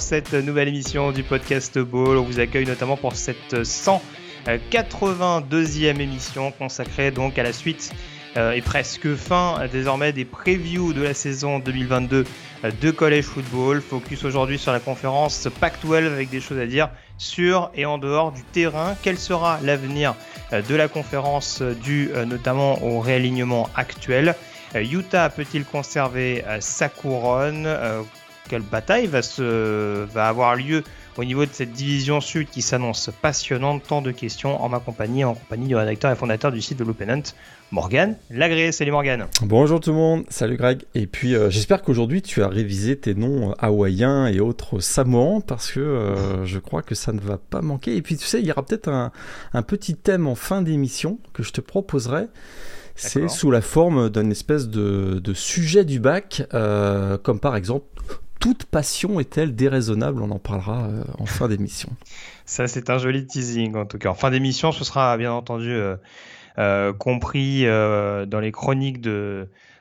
cette nouvelle émission du podcast Ball. On vous accueille notamment pour cette 182e émission consacrée donc à la suite euh, et presque fin désormais des previews de la saison 2022 euh, de college football. Focus aujourd'hui sur la conférence Pac-12 avec des choses à dire sur et en dehors du terrain. Quel sera l'avenir euh, de la conférence euh, euh, notamment au réalignement actuel? Utah peut-il conserver sa couronne? Quelle bataille va, se, va avoir lieu au niveau de cette division sud qui s'annonce passionnante Tant de questions en ma compagnie, en compagnie du rédacteur et fondateur du site de l'Openant, Morgan Lagré. Salut Morgan. Bonjour tout le monde, salut Greg. Et puis euh, j'espère qu'aujourd'hui tu as révisé tes noms euh, hawaïens et autres samoans parce que euh, je crois que ça ne va pas manquer. Et puis tu sais, il y aura peut-être un, un petit thème en fin d'émission que je te proposerai. C'est sous la forme d'une espèce de, de sujet du bac, euh, comme par exemple toute passion est-elle déraisonnable? On en parlera euh, en fin d'émission. Ça, c'est un joli teasing en tout cas. En fin d'émission, ce sera bien entendu euh, euh, compris dans les chroniques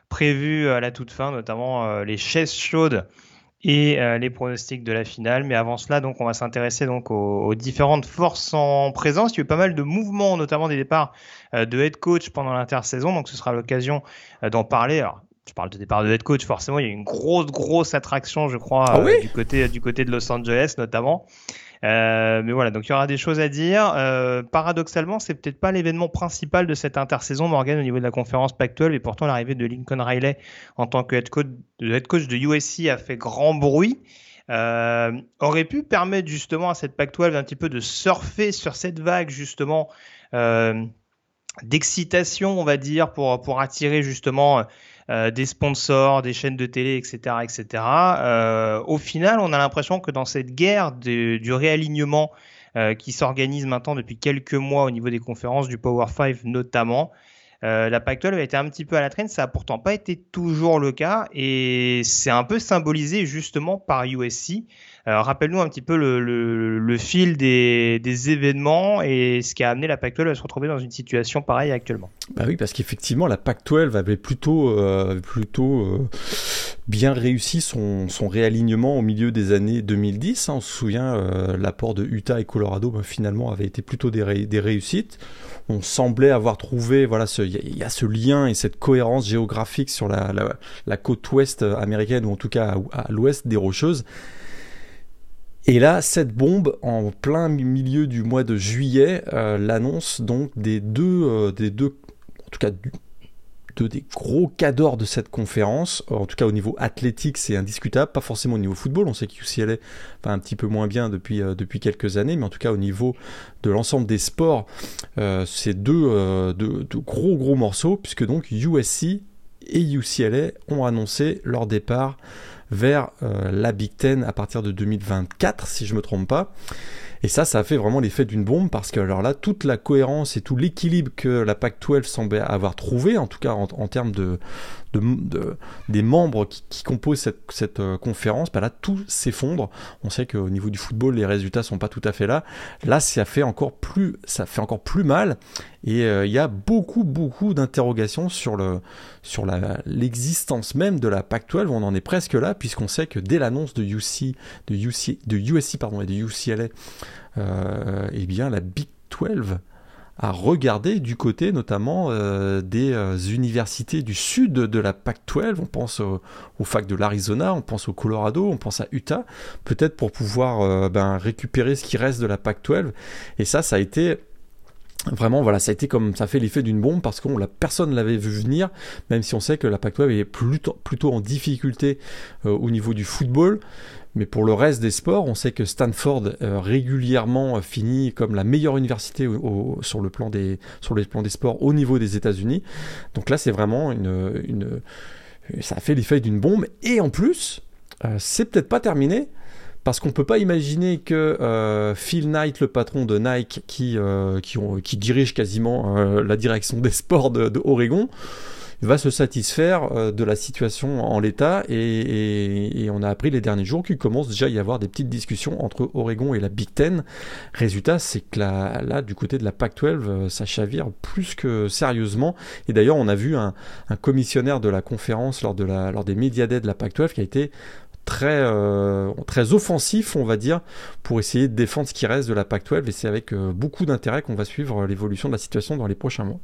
prévues à la toute fin, notamment les chaises chaudes et les pronostics de la finale. Mais avant cela, donc, on va s'intéresser donc aux, différentes forces en présence. Il y a eu pas mal de mouvements, notamment des départs de head coach pendant l'intersaison. Donc, ce sera l'occasion d'en parler. Alors, je parle de départ de head coach, forcément, il y a une grosse, grosse attraction, je crois, Ah euh, du côté du côté de Los Angeles, notamment. Euh, mais voilà, donc il y aura des choses à dire. Euh, paradoxalement, c'est peut-être pas l'événement principal de cette intersaison, Morgan, au niveau de la conférence Pac-12, et pourtant l'arrivée de Lincoln Riley en tant que head coach, de head coach de USC a fait grand bruit. Euh, aurait pu permettre justement à cette Pac-12 un petit peu de surfer sur cette vague justement d'excitation, on va dire, pour, pour attirer justement euh, des sponsors, des chaînes de télé, etc. etc. Euh, au final, on a l'impression que dans cette guerre du réalignement euh, qui s'organise maintenant depuis quelques mois au niveau des conférences du Power 5 notamment, la Pac-12 a été un petit peu à la traîne, ça a pourtant pas été toujours le cas et c'est un peu symbolisé justement par USC. Rappelle-nous un petit peu le, fil des, événements et ce qui a amené la Pac-12 à se retrouver dans une situation pareille actuellement. Bah oui, parce qu'effectivement, la PAC-12 avait plutôt, euh, plutôt euh, bien réussi son, réalignement au milieu des années 2010. hein. On se souvient, euh, l'apport de Utah et Colorado, bah, finalement, avait été plutôt des, ré- des réussites. On semblait avoir trouvé, voilà, il y, a- ce lien et cette cohérence géographique sur la, côte ouest américaine, ou en tout cas à l'ouest des Rocheuses. Et là, cette bombe, en plein milieu du mois de juillet, euh, l'annonce donc des deux, euh, des deux, en tout cas du- deux des gros cadors de cette conférence. En tout cas, au niveau athlétique, c'est indiscutable. Pas forcément au niveau football. On sait que UCLA va un petit peu moins bien depuis, euh, depuis quelques années, mais en tout cas, au niveau de l'ensemble des sports, c'est deux, deux, deux gros gros morceaux, puisque donc USC et UCLA ont annoncé leur départ vers euh, la Big Ten à partir de 2024, si je me trompe pas. Et ça, ça a fait vraiment l'effet d'une bombe parce que alors là, toute la cohérence et tout l'équilibre que la PAC-12 semblait avoir trouvé, en tout cas en termes de, de, de- des membres qui, composent cette, cette euh, conférence, bah là, tout s'effondre. On sait qu'au niveau du football, les résultats sont pas tout à fait là. Là, ça fait encore plus, ça fait encore plus mal. Et euh, il y a beaucoup, beaucoup d'interrogations sur le, sur l'existence même de la PAC-12. On en est presque là, puisqu'on sait que dès l'annonce de UC, de UC, de USC pardon et de UCLA, euh, eh bien la Big 12 a regardé du côté notamment euh, des euh, universités du sud de la PAC-12. On pense au, aux facs de l'Arizona, on pense au Colorado, on pense à Utah, peut-être pour pouvoir euh, ben, récupérer ce qui reste de la PAC-12. Et ça, ça a été Vraiment, voilà, ça a été comme ça fait l'effet d'une bombe parce qu'on la personne l'avait vu venir, même si on sait que la Pac-12 est plutôt, en difficulté au niveau du football. Mais pour le reste des sports, on sait que Stanford régulièrement finit comme la meilleure université sur, le plan des, sports au niveau des États-Unis. Donc là, c'est vraiment une, ça a fait l'effet d'une bombe. Et en plus, c'est peut-être pas terminé parce qu'on ne peut pas imaginer que euh, Phil Knight, le patron de Nike, qui, euh, dirige quasiment euh, la direction des sports de, Oregon, va se satisfaire de la situation en l'état et, on a appris les derniers jours qu'il commence déjà à y avoir des petites discussions entre Oregon et la Big Ten. Résultat, c'est que là, du côté de la Pac-12, ça chavire plus que sérieusement. Et d'ailleurs, on a vu un, commissionnaire de la conférence lors, des médias de la Pac-12 qui a été très, euh, très offensif, on va dire, pour essayer de défendre ce qui reste de la Pac-12. Et c'est avec euh, beaucoup d'intérêt qu'on va suivre l'évolution de la situation dans les prochains mois.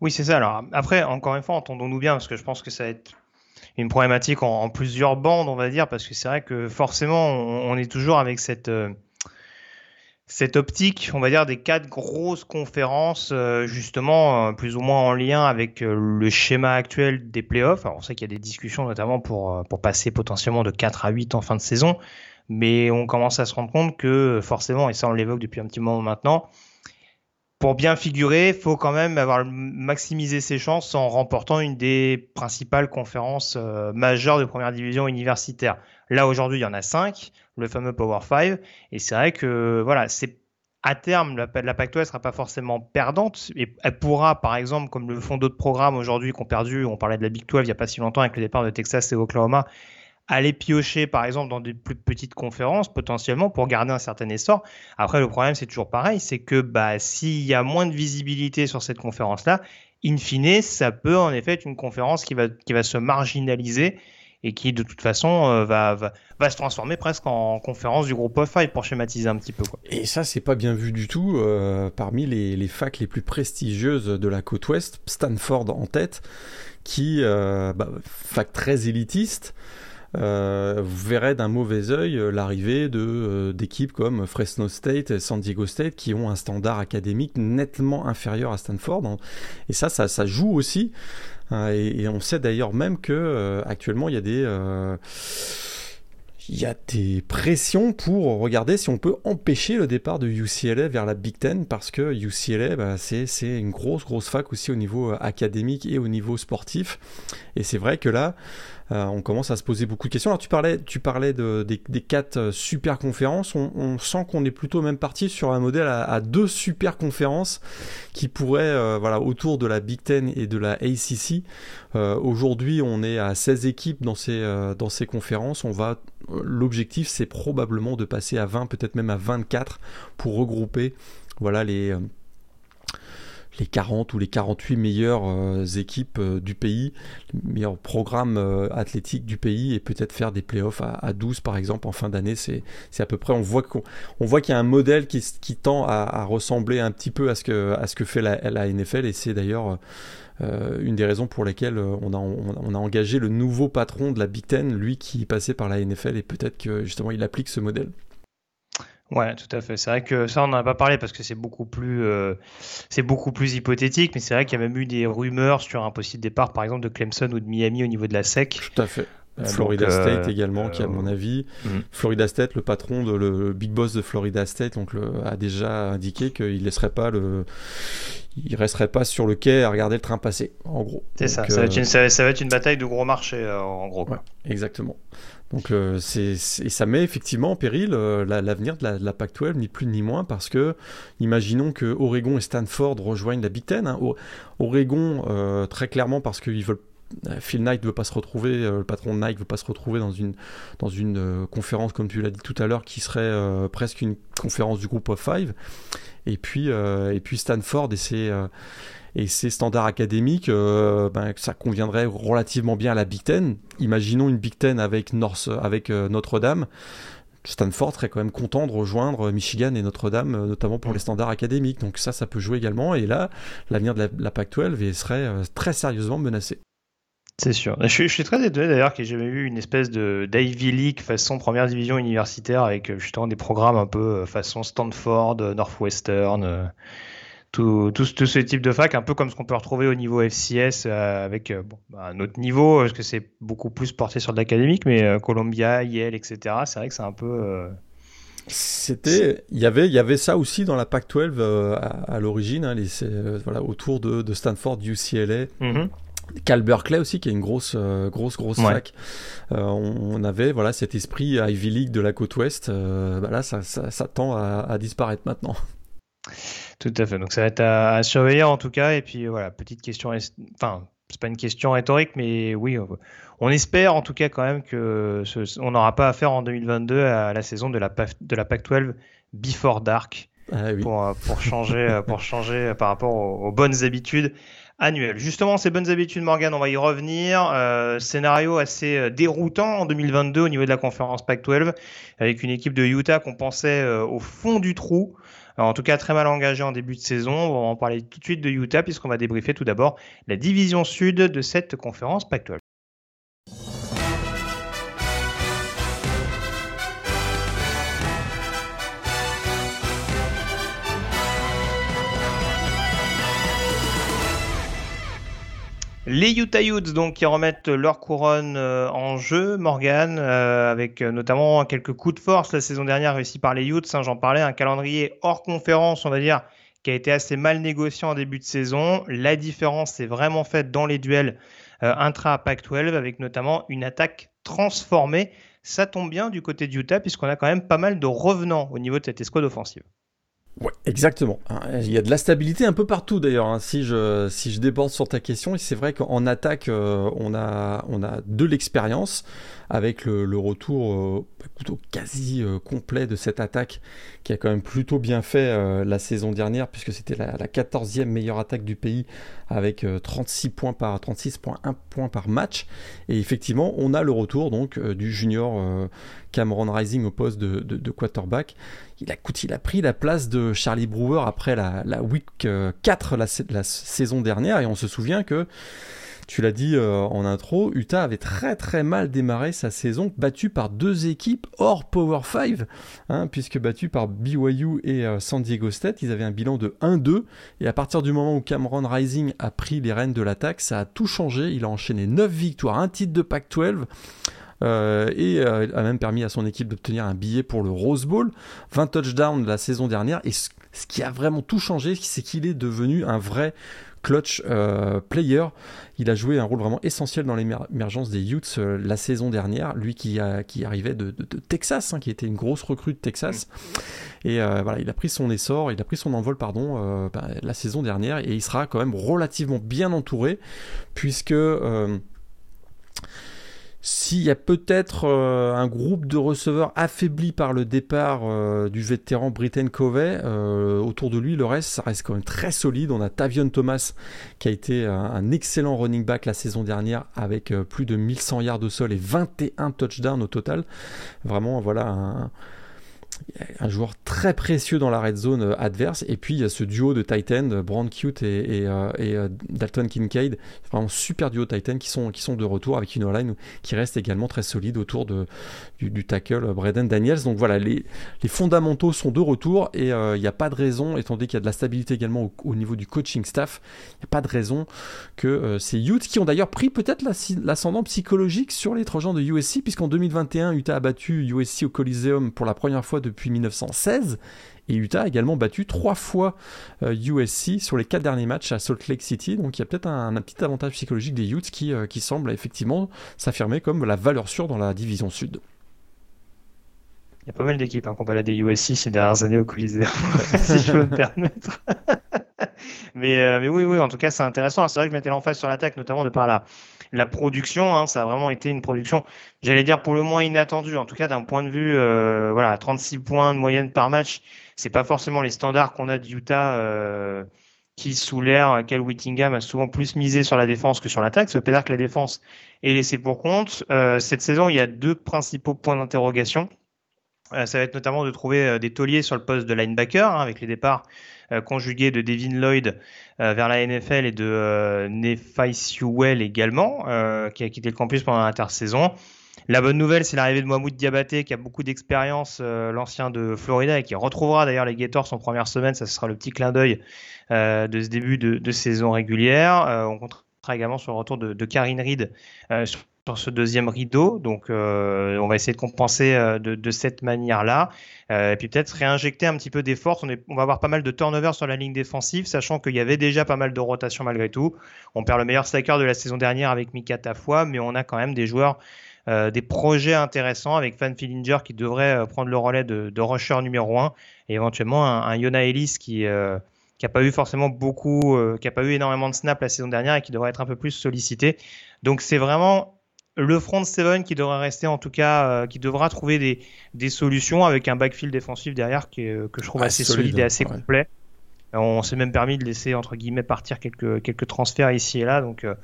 Oui, c'est ça. Alors après, encore une fois, entendons-nous bien, parce que je pense que ça va être une problématique en, plusieurs bandes, on va dire, parce que c'est vrai que forcément, on, est toujours avec cette... Euh, cette optique, on va dire, des quatre grosses conférences, euh, justement, euh, plus ou moins en lien avec le schéma actuel des playoffs. Alors, on sait qu'il y a des discussions, notamment pour, pour passer potentiellement de 4 à 8 en fin de saison, mais on commence à se rendre compte que, forcément, et ça on l'évoque depuis un petit moment maintenant, pour bien figurer, il faut quand même avoir maximisé ses chances en remportant une des principales conférences majeures de première division universitaire. Là, aujourd'hui, il y en a 5 le fameux Power 5. Et c'est vrai que voilà, c'est à terme, la, la Pac-12 sera pas forcément perdante et elle pourra, par exemple, comme le font d'autres programmes aujourd'hui qui ont perdu, on parlait de la Big 12 il n'y a pas si longtemps avec le départ de Texas et Oklahoma, aller piocher, par exemple, dans des plus petites conférences potentiellement pour garder un certain essor. Après, le problème, c'est toujours pareil, c'est que bah, s'il y a moins de visibilité sur cette conférence-là, in fine, ça peut en effet être une conférence qui va, qui va se marginaliser et qui de toute façon euh, va, va, se transformer presque en conférence du groupe of five pour schématiser un petit peu. Quoi. Et ça, c'est pas bien vu du tout. Euh, parmi les, les, facs les plus prestigieuses de la côte ouest, Stanford en tête, qui, euh, bah, fac très élitiste, vous verrez d'un mauvais œil l'arrivée de d'équipes comme Fresno State et San Diego State qui ont un standard académique nettement inférieur à Stanford. Et ça, ça, joue aussi Hein, et, on sait d'ailleurs même que euh, actuellement il y a des euh, il y a des pressions pour regarder si on peut empêcher le départ de UCLA vers la Big Ten parce que UCLA, bah, c'est une grosse, grosse fac aussi au niveau euh, académique et au niveau sportif. Et c'est vrai que là, euh, on commence à se poser beaucoup de questions. Alors tu parlais, des, quatre euh, super conférences. On, sent qu'on est plutôt même parti sur un modèle à, deux super conférences qui pourraient, euh, voilà, autour de la Big Ten et de la ACC. Aujourd'hui, on est à 16 équipes dans ces, conférences. L'objectif, c'est probablement de passer à 20, peut-être même à 24 pour regrouper, voilà, les les 40 ou les 48 meilleures euh, équipes euh, du pays, les meilleurs programmes euh, athlétiques du pays et peut-être faire des playoffs à, à 12 par exemple en fin d'année. C'est, à peu près, on voit, qu'on, voit qu'il y a un modèle qui, tend à, ressembler un petit peu à ce que, fait la, NFL et c'est d'ailleurs une des raisons pour lesquelles on a, engagé le nouveau patron de la Big lui qui passait par la NFL et peut-être que justement il applique ce modèle. Ouais, tout à fait. C'est vrai que ça, on n'en a pas parlé parce que c'est beaucoup plus, euh, c'est beaucoup plus hypothétique, mais c'est vrai qu'il y a même eu des rumeurs sur un possible départ, par exemple, de Clemson ou de Miami au niveau de la SEC. Tout à fait. Euh, Florida State euh, également, qui à mon avis, mm. Florida State, le patron de le, big boss de Florida State, donc le, a déjà indiqué qu'il laisserait pas le, il resterait pas sur le quai à regarder le train passer, en gros. C'est ça. Ça va, une, ça, va, être une, bataille de gros marchés, en gros. Quoi. exactement. Donc euh, c'est, ça met effectivement en péril euh, l'avenir de la, Pac-12, ni plus ni moins, parce que imaginons que Oregon et Stanford rejoignent la Big Ten. Hein. Oregon, euh, très clairement, parce qu'ils veulent Phil Knight veut pas se retrouver, le patron de Nike veut pas se retrouver dans une, dans une conférence, comme tu l'as dit tout à l'heure, qui serait presque une conférence du groupe of five. Et puis, et puis Stanford et ses, et ces standards académiques, euh, ben, ça conviendrait relativement bien à la Big Ten. Imaginons une Big Ten avec, North, avec euh, Notre-Dame. Stanford serait quand même content de rejoindre Michigan et Notre-Dame, euh, notamment pour les standards académiques. Donc ça, ça peut jouer également. Et là, l'avenir de la, Pac-12 serait très sérieusement menacé. C'est sûr. Je suis, très étonné d'ailleurs qu'il n'y ait jamais eu une espèce de d'Ivy League façon première division universitaire avec justement des programmes un peu façon Stanford, Northwestern tout, tout, ce type de fac, un peu comme ce qu'on peut retrouver au niveau FCS avec bon, bah, un autre niveau, parce que c'est beaucoup plus porté sur de l'académique, mais Columbia, Yale, etc. C'est vrai que c'est un peu c'était, il y avait, il y avait ça aussi dans la Pac-12 euh, à, l'origine, hein, euh, voilà, autour de, de, Stanford, UCLA. Mm-hmm. Cal Berkeley aussi, qui est une grosse, euh, grosse, grosse fac. On, avait voilà cet esprit Ivy League de la côte ouest. Bah là, ça, ça, tend à, disparaître maintenant. Tout à fait. Donc ça va être à, à, surveiller en tout cas. Et puis voilà, petite question, enfin c'est pas une question rhétorique, mais oui, on espère en tout cas quand même que on n'aura pas affaire en 2022 à la saison de la, de la Pac-12 Before Dark ah pour, pour, changer, pour changer par rapport aux, bonnes habitudes annuelles. Justement, ces bonnes habitudes, Morgan, on va y revenir. Euh, scénario assez euh, déroutant en 2022 au niveau de la conférence Pac-12 avec une équipe de Utah qu'on pensait euh, au fond du trou en tout cas, très mal engagé en début de saison. On va en parler tout de suite de Utah puisqu'on va débriefer tout d'abord la division sud de cette conférence Pac-12. Les Utah Utes donc qui remettent leur couronne euh, en jeu, Morgan, euh, avec euh, notamment quelques coups de force la saison dernière réussis par les Utes. Hein, j'en parlais, un calendrier hors conférence, on va dire, qui a été assez mal négocié en début de saison. La différence est vraiment faite dans les duels intra Pac-12 avec notamment une attaque transformée. Ça tombe bien du côté de Utah puisqu'on a quand même pas mal de revenants au niveau de cette escouade offensive. Ouais, exactement. Hein, il y a de la stabilité un peu partout d'ailleurs. Hein. Si je si je déborde sur ta question, c'est vrai qu'en attaque, euh, on a on a de l'expérience avec le, retour euh, plutôt quasi euh, complet de cette attaque qui a quand même plutôt bien fait la saison dernière puisque c'était la, la 14e meilleure attaque du pays avec 36 points par 36.1 points par match. Et effectivement, on a le retour donc du junior Cameron Rising au poste de, de quarterback il a, pris la place de Charlie Brewer après la, week 4 euh, la, saison dernière. Et on se souvient que tu l'as dit euh, en intro, Utah avait très très mal démarré sa saison, battu par deux équipes hors Power 5, hein, puisque battu par BYU et euh, San Diego State, ils avaient un bilan de 1-2, et à partir du moment où Cameron Rising a pris les rênes de l'attaque, ça a tout changé, il a enchaîné 9 victoires, un titre de Pac-12, euh, et euh, a même permis à son équipe d'obtenir un billet pour le Rose Bowl. 20 touchdowns la saison dernière. Et ce, qui a vraiment tout changé, c'est qu'il est devenu un vrai clutch euh, player. Il a joué un rôle vraiment essentiel dans l'émergence des Utes la saison dernière. Lui qui, arrivait de, Texas, hein, qui était une grosse recrue de Texas. Et voilà, il a pris son essor, il a pris son envol, pardon, bah, la saison dernière. Et il sera quand même relativement bien entouré, puisque s'il y a peut-être euh, un groupe de receveurs affaibli par le départ euh, du vétéran Britton Covey, euh, autour de lui, le reste, ça reste quand même très solide. On a Tavion Thomas qui a été un, excellent running back la saison dernière avec plus de 1100 yards de sol et 21 touchdowns au total. Vraiment, voilà un joueur très précieux dans la red zone euh, adverse. Et puis il y a ce duo de Titan, euh, Brand Cute et, euh, Dalton Kincaid, vraiment super duo Titan qui sont, qui sont de retour avec une qui reste également très solide autour de, du, tackle Braden Daniels. Donc voilà, les, les fondamentaux sont de retour et il n'y a pas de raison, étant donné qu'il y a de la stabilité également au, niveau du coaching staff, il n'y a pas de raison que ces Utes, qui ont d'ailleurs pris peut-être l'ascendant psychologique sur les Trojans de USC, puisqu'en 2021, Utah a battu USC au Coliseum pour la première fois depuis 1916. Et Utah a également battu trois fois USC euh, sur les quatre derniers matchs à Salt Lake City. Donc il y a peut-être un, petit avantage psychologique des Utes qui, euh, qui semble effectivement s'affirmer comme la valeur sûre dans la division sud. Il y a pas mal d'équipes hein, qui ont baladé USC ces dernières années au Coliseum, si je peux me permettre. mais, euh, mais oui, oui, en tout cas, c'est intéressant. C'est vrai que je mettais l'emphase sur l'attaque, notamment de par la, la production. Hein, ça a vraiment été une production, j'allais dire pour le moins inattendue. En tout cas, d'un point de vue, euh, voilà, 36 points de moyenne par match, c'est pas forcément les standards qu'on a de Utah. Euh, qui sous l'air, Cal Whittingham a souvent plus misé sur la défense que sur l'attaque. Ça veut dire que la défense est laissée pour compte. Euh, cette saison, il y a deux principaux points d'interrogation. Euh, ça va être notamment de trouver euh, des tauliers sur le poste de linebacker, hein, avec les départs euh, conjugués de Devin Lloyd vers la NFL et de Nefai Sewell également, qui a quitté le campus pendant l'intersaison. La bonne nouvelle, c'est l'arrivée de Mohamed Diabaté, qui a beaucoup d'expérience, l'ancien de Florida, et qui retrouvera d'ailleurs les Gators en première semaine. Ça sera le petit clin d'œil de ce début de, saison régulière. on comptera également sur le retour de, de Karine Reed sur ce deuxième rideau. Donc, euh, on va essayer de compenser euh, de, cette manière-là. Euh, et puis peut-être réinjecter un petit peu des forces. On, va avoir pas mal de turnover sur la ligne défensive, sachant qu'il y avait déjà pas mal de rotation malgré tout. On perd le meilleur stacker de la saison dernière avec Mika Tafwa, mais on a quand même des joueurs, des projets intéressants avec Van Fillinger qui devrait prendre le relais de, rusher numéro 1 et éventuellement un, un Yona Ellis qui qui n'a pas eu forcément beaucoup, qui n'a pas eu énormément de snaps la saison dernière et qui devrait être un peu plus sollicité. Donc c'est vraiment le front seven qui devrait rester en tout cas, euh, qui devra trouver des, des, solutions avec un backfield défensif derrière qui est, que je trouve assez solide, et assez complet. On s'est même permis de laisser entre guillemets partir quelques, quelques transferts ici et là. Donc euh,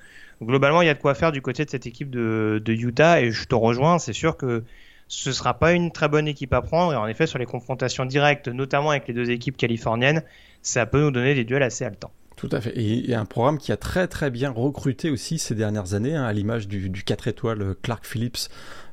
globalement, il y a de quoi faire du côté de cette équipe de, de Utah et je te rejoins. C'est sûr que ce sera pas une très bonne équipe à prendre et en effet sur les confrontations directes, notamment avec les deux équipes californiennes, ça peut nous donner des duels assez haletants. Tout à fait. Et, un programme qui a très très bien recruté aussi ces dernières années, hein, à l'image du, du 4 étoiles Clark Phillips,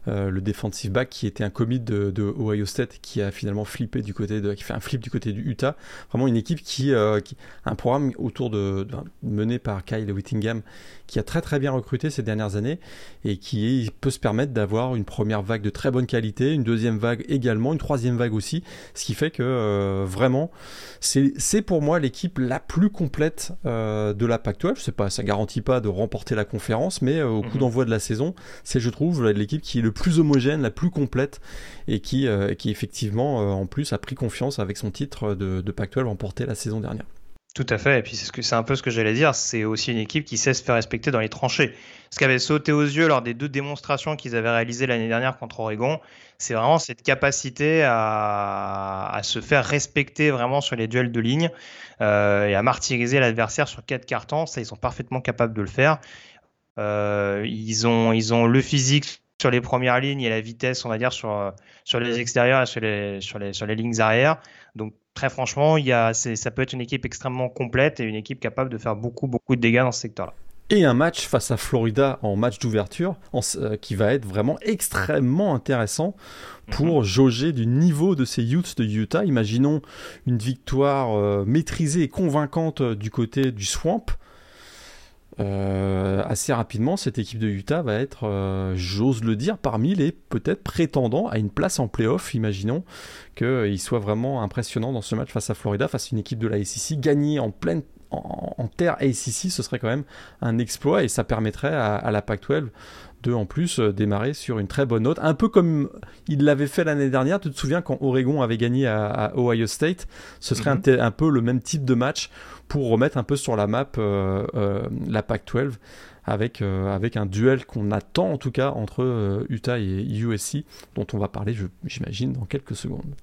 euh, le defensive back qui était un commit de, Ohio State qui a finalement flippé du côté de, qui fait un flip du côté du Utah. Vraiment une équipe qui, euh, qui un programme autour de, mené par Kyle Whittingham qui a très très bien recruté ces dernières années et qui peut se permettre d'avoir une première vague de très bonne qualité, une deuxième vague également, une troisième vague aussi, ce qui fait que euh, vraiment c'est pour moi l'équipe la plus complète de la Pac-12. Je sais pas, ça garantit pas de remporter la conférence, mais au coup mhm. d'envoi de la saison, c'est je trouve l'équipe qui est le plus homogène, la plus complète, et qui, euh, qui effectivement, euh, en plus, a pris confiance avec son titre de, de Pac-12 remporté la saison dernière. Tout à fait, et puis c'est ce c'est un peu ce que j'allais dire, c'est aussi une équipe qui sait se faire respecter dans les tranchées. Ce qui avait sauté aux yeux lors des deux démonstrations qu'ils avaient réalisées l'année dernière contre Oregon, c'est vraiment cette capacité à, à, se faire respecter vraiment sur les duels de ligne euh, et à martyriser l'adversaire sur quatre cartons. Ça, ils sont parfaitement capables de le faire. Ils ont ils ont le physique sur les premières lignes et la vitesse, on va dire, sur, euh, sur les extérieurs et sur les, sur les, sur les lignes arrière. Donc, très franchement, il y a, ça peut être une équipe extrêmement complète et une équipe capable de faire beaucoup, beaucoup de dégâts dans ce secteur-là. Et un match face à Florida en match d'ouverture euh, qui va être vraiment extrêmement intéressant pour mhm. jauger du niveau de ces Utes de Utah. Imaginons une victoire euh, maîtrisée et convaincante du côté du Swamp euh, assez rapidement, cette équipe de Utah va être, euh, j'ose le dire, parmi les peut-être prétendants à une place en playoff. Imaginons qu'il soit vraiment impressionnant dans ce match face à Florida, face à une équipe de la SEC. Gagner en pleine en, terre ACC, ce serait quand même un exploit et ça permettrait à, la Pac-12 de en plus euh, démarrer sur une très bonne note. Un peu comme il l'avait fait l'année dernière. Tu te souviens quand Oregon avait gagné à, Ohio State? Ce serait mhm. un, peu le même type de match pour remettre un peu sur la map euh, euh, la Pac-12 avec, euh, avec un duel qu'on attend en tout cas entre Utah et USC, dont on va parler, j'imagine, dans quelques secondes.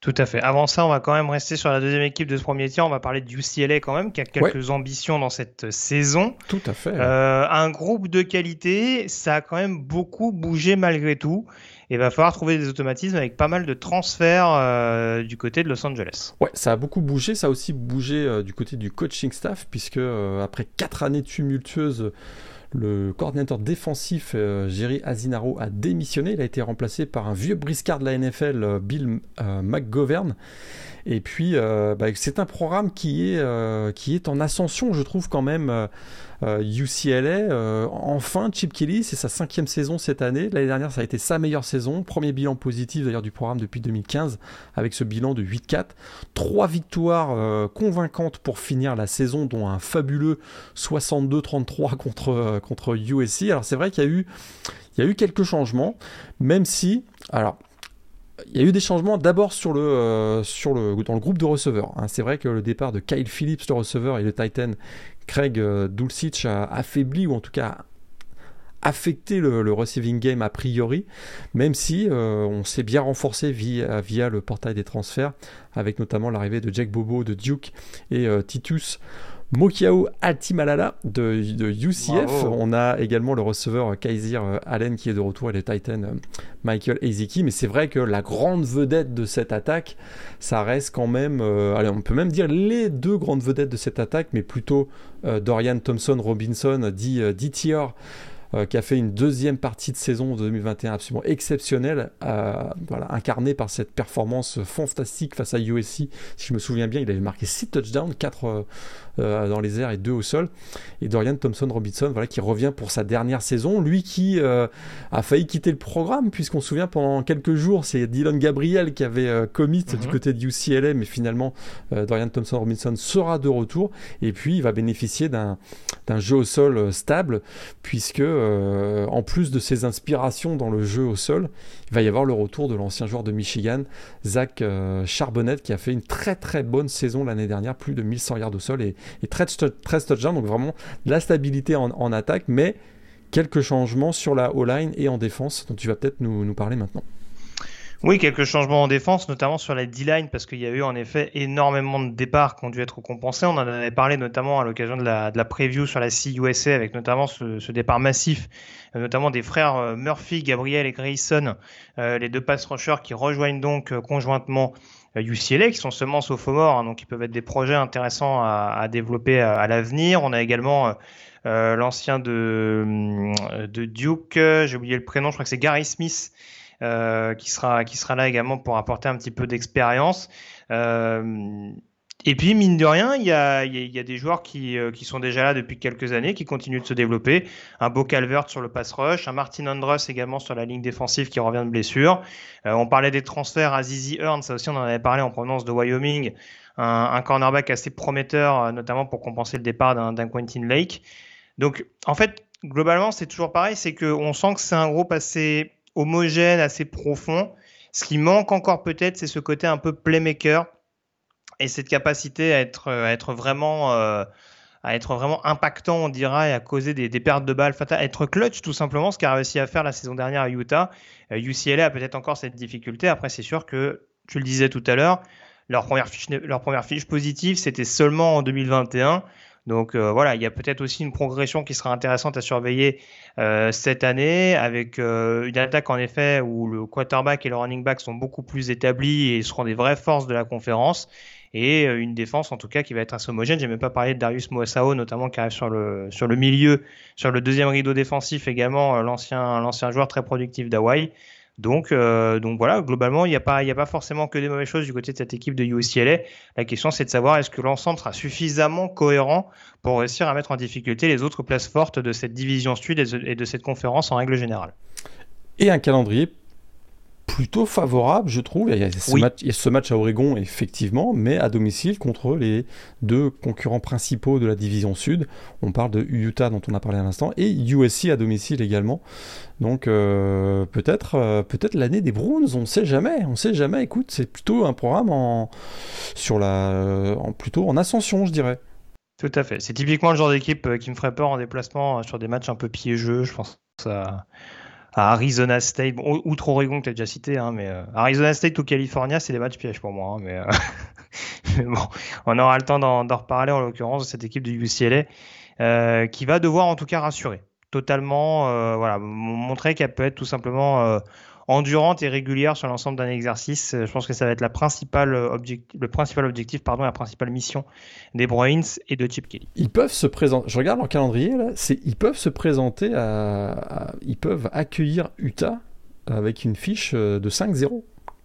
Tout à fait. Avant ça, on va quand même rester sur la deuxième équipe de ce premier tiers. On va parler de UCLA quand même, qui a quelques ambitions dans cette saison. Tout à fait. un groupe de qualité, ça a quand même beaucoup bougé malgré tout il va falloir trouver des automatismes avec pas mal de transferts euh, du côté de Los Angeles. Ouais, ça a beaucoup bougé, ça a aussi bougé euh, du côté du coaching staff, puisque euh, après quatre années tumultueuses, le coordinateur défensif Jerry Azinaro a démissionné. Il a été remplacé par un vieux briscard de la NFL, Bill McGovern. Et puis, bah, c'est un programme qui est, qui est en ascension, je trouve quand même. UCLA, euh, euh, enfin Chip Kelly, c'est sa cinquième saison cette année. L'année dernière, ça a été sa meilleure saison. Premier bilan positif d'ailleurs du programme depuis 2015, avec ce bilan de 8-4. Trois victoires euh, convaincantes pour finir la saison, dont un fabuleux 62-33 contre, contre USC. Alors c'est vrai qu'il y a eu quelques changements, même si, alors, il y a eu des changements d'abord sur le, sur le, dans le groupe de receveurs. Hein. C'est vrai que le départ de Kyle Phillips, le receveur, et le Titan Craig euh, Dulcich a affaibli ou en tout cas affecté le, receiving game a priori, même si euh, on s'est bien renforcé via, le portail des transferts, avec notamment l'arrivée de Jack Bobo de Duke et euh, Titus Mokiao Altimalala de, de UCF. On a également le receveur Kaiser Allen qui est de retour et le Titan Michael Ezeki. Mais c'est vrai que la grande vedette de cette attaque, ça reste quand même, allez, on peut même dire les deux grandes vedettes de cette attaque, mais plutôt euh, Dorian Thompson Robinson dit, euh, dit qui a fait une deuxième partie de saison 2021 absolument exceptionnelle, voilà, incarnée par cette performance fantastique face à USC. Si je me souviens bien, il avait marqué 6 touchdowns, 4 euh, dans les airs et deux au sol. Et Dorian Thompson Robinson, voilà, qui revient pour sa dernière saison. Lui qui euh, a failli quitter le programme, puisqu'on se souvient pendant quelques jours, c'est Dylan Gabriel qui avait euh, commit du mhm. côté de UCLA, mais finalement Dorian Thompson Robinson sera de retour. Et puis il va bénéficier d'un jeu au sol stable, puisque en plus de ses inspirations dans le jeu au sol, il va y avoir le retour de l'ancien joueur de Michigan, Zach Charbonnet, qui a fait une très très bonne saison l'année dernière, plus de 1100 yards au sol et, et 13, 13 touchdowns, donc vraiment de la stabilité en, attaque, mais quelques changements sur la O-line et en défense, dont tu vas peut-être nous, parler maintenant. Oui, quelques changements en défense, notamment sur la D-line, parce qu'il y a eu en effet énormément de départs qui ont dû être compensés. On en avait parlé notamment à l'occasion de la, de preview sur la CUSA, avec notamment ce, départ massif, euh, notamment des frères euh, Murphy, Gabriel et Grayson, euh, les deux pass rushers qui rejoignent donc conjointement UCLA qui sont seulement sophomores, hein, donc ils peuvent être des projets intéressants à, développer à, l'avenir. On a également euh, euh, l'ancien de, euh, de Duke, j'ai oublié le prénom, je crois que c'est Gary Smith. qui sera qui sera là également pour apporter un petit peu d'expérience. Et puis, mine de rien, il y a, des joueurs qui, euh, qui, sont déjà là depuis quelques années, qui continuent de se développer. Un beau Calvert sur le pass rush, un Martin Andrus également sur la ligne défensive qui revient de blessure. Euh, on parlait des transferts à Zizi Earn, ça aussi on en avait parlé en provenance de Wyoming. Un, un cornerback assez prometteur, euh, notamment pour compenser le départ d'un Quentin Lake. Donc, en fait, globalement, c'est toujours pareil, c'est qu'on sent que c'est un groupe assez homogène, assez profond. Ce qui manque encore peut-être, c'est ce côté un peu playmaker et cette capacité à être, à être vraiment euh, à être vraiment impactant, on dira, et à causer des, pertes de balles être clutch tout simplement, ce qu'a réussi à faire la saison dernière à Utah. UCLA euh, a peut-être encore cette difficulté. Après, c'est sûr que, tu le disais tout à l'heure, leur première fiche, leur première fiche positive, c'était seulement en 2021. Donc euh, voilà, il y a peut-être aussi une progression qui sera intéressante à surveiller cette année, avec une attaque en effet où le quarterback et le running back sont beaucoup plus établis et seront des vraies forces de la conférence et euh, une défense en tout cas qui va être assez homogène. J'ai même pas parlé de Darius Moasao notamment qui arrive sur le sur le milieu, sur le deuxième rideau défensif également, euh, l'ancien l'ancien joueur très productif d'Hawaï. Donc, euh, donc voilà, globalement, il n'y a, pas, il a pas forcément que des mauvaises choses du côté de cette équipe de UCLA. La question, c'est de savoir est-ce que l'ensemble sera suffisamment cohérent pour réussir à mettre en difficulté les autres places fortes de cette division sud et de cette conférence en règle générale? Et un calendrier plutôt favorable, je trouve. Il y, a ce match, à Oregon, effectivement, mais à domicile contre les deux concurrents principaux de la division sud. On parle de Utah, dont on a parlé à l'instant, et USC à domicile également. Donc euh, peut-être euh, peut-être l'année des Browns, on ne sait jamais. On sait jamais. Écoute, c'est plutôt un programme en, sur la, en, plutôt en ascension, je dirais. Tout à fait. C'est typiquement le genre d'équipe euh, qui me ferait peur en déplacement sur des matchs un peu piégeux. Je pense ça Arizona State, bon, outre Oregon que tu as déjà cité, hein, mais euh, Arizona State ou California, c'est des matchs pièges pour moi. Hein, mais, euh, mais, bon, on aura le temps d'en reparler en l'occurrence de cette équipe de UCLA euh, qui va devoir en tout cas rassurer totalement, euh, voilà, montrer qu'elle peut être tout simplement endurante et régulière sur l'ensemble d'un exercice. Euh, je pense que ça va être la principale objectif, le principal objectif, pardon, la principale mission des Bruins et de Chip Kelly. Ils peuvent se présenter. Je regarde leur calendrier là, c'est ils peuvent se présenter à, ils peuvent accueillir Utah avec une fiche euh, de 5-0.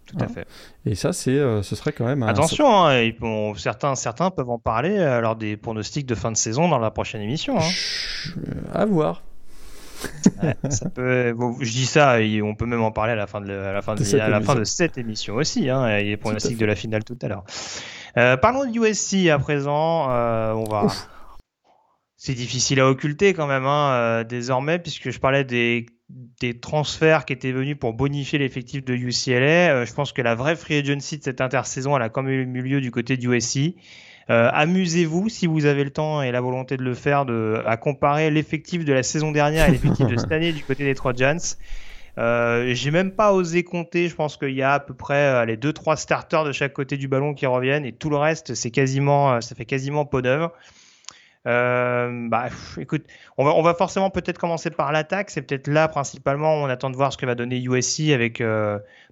Tout à hein. fait. Et ça, c'est, euh, ce serait quand même. Attention, hein, certains, certains peuvent en parler lors des pronostics de fin de saison dans la prochaine émission. Hein. à voir ça peut, je dis ça, et on peut même en parler à la fin de, la fin de, à la fin de cette émission aussi. Hein, il est pronostic de la finale tout à l'heure. Euh, parlons de USC à présent. Euh, on va. C'est difficile à occulter quand même hein, euh, désormais, puisque je parlais des, des transferts qui étaient venus pour bonifier l'effectif de UCLA. je pense que la vraie free agency de cette intersaison, elle a quand même eu lieu du côté du USC. Euh, amusez-vous si vous avez le temps et la volonté de le faire, de, à comparer l'effectif de la saison dernière et l'effectif de cette année du côté des trois Giants. Euh, j'ai même pas osé compter. Je pense qu'il y a à peu près euh, les deux trois starters de chaque côté du ballon qui reviennent et tout le reste, c'est quasiment, euh, ça fait quasiment peau neuve. Euh, bah, écoute, on va, on va forcément peut-être commencer par l'attaque. C'est peut-être là principalement. On attend de voir ce que va donner USC avec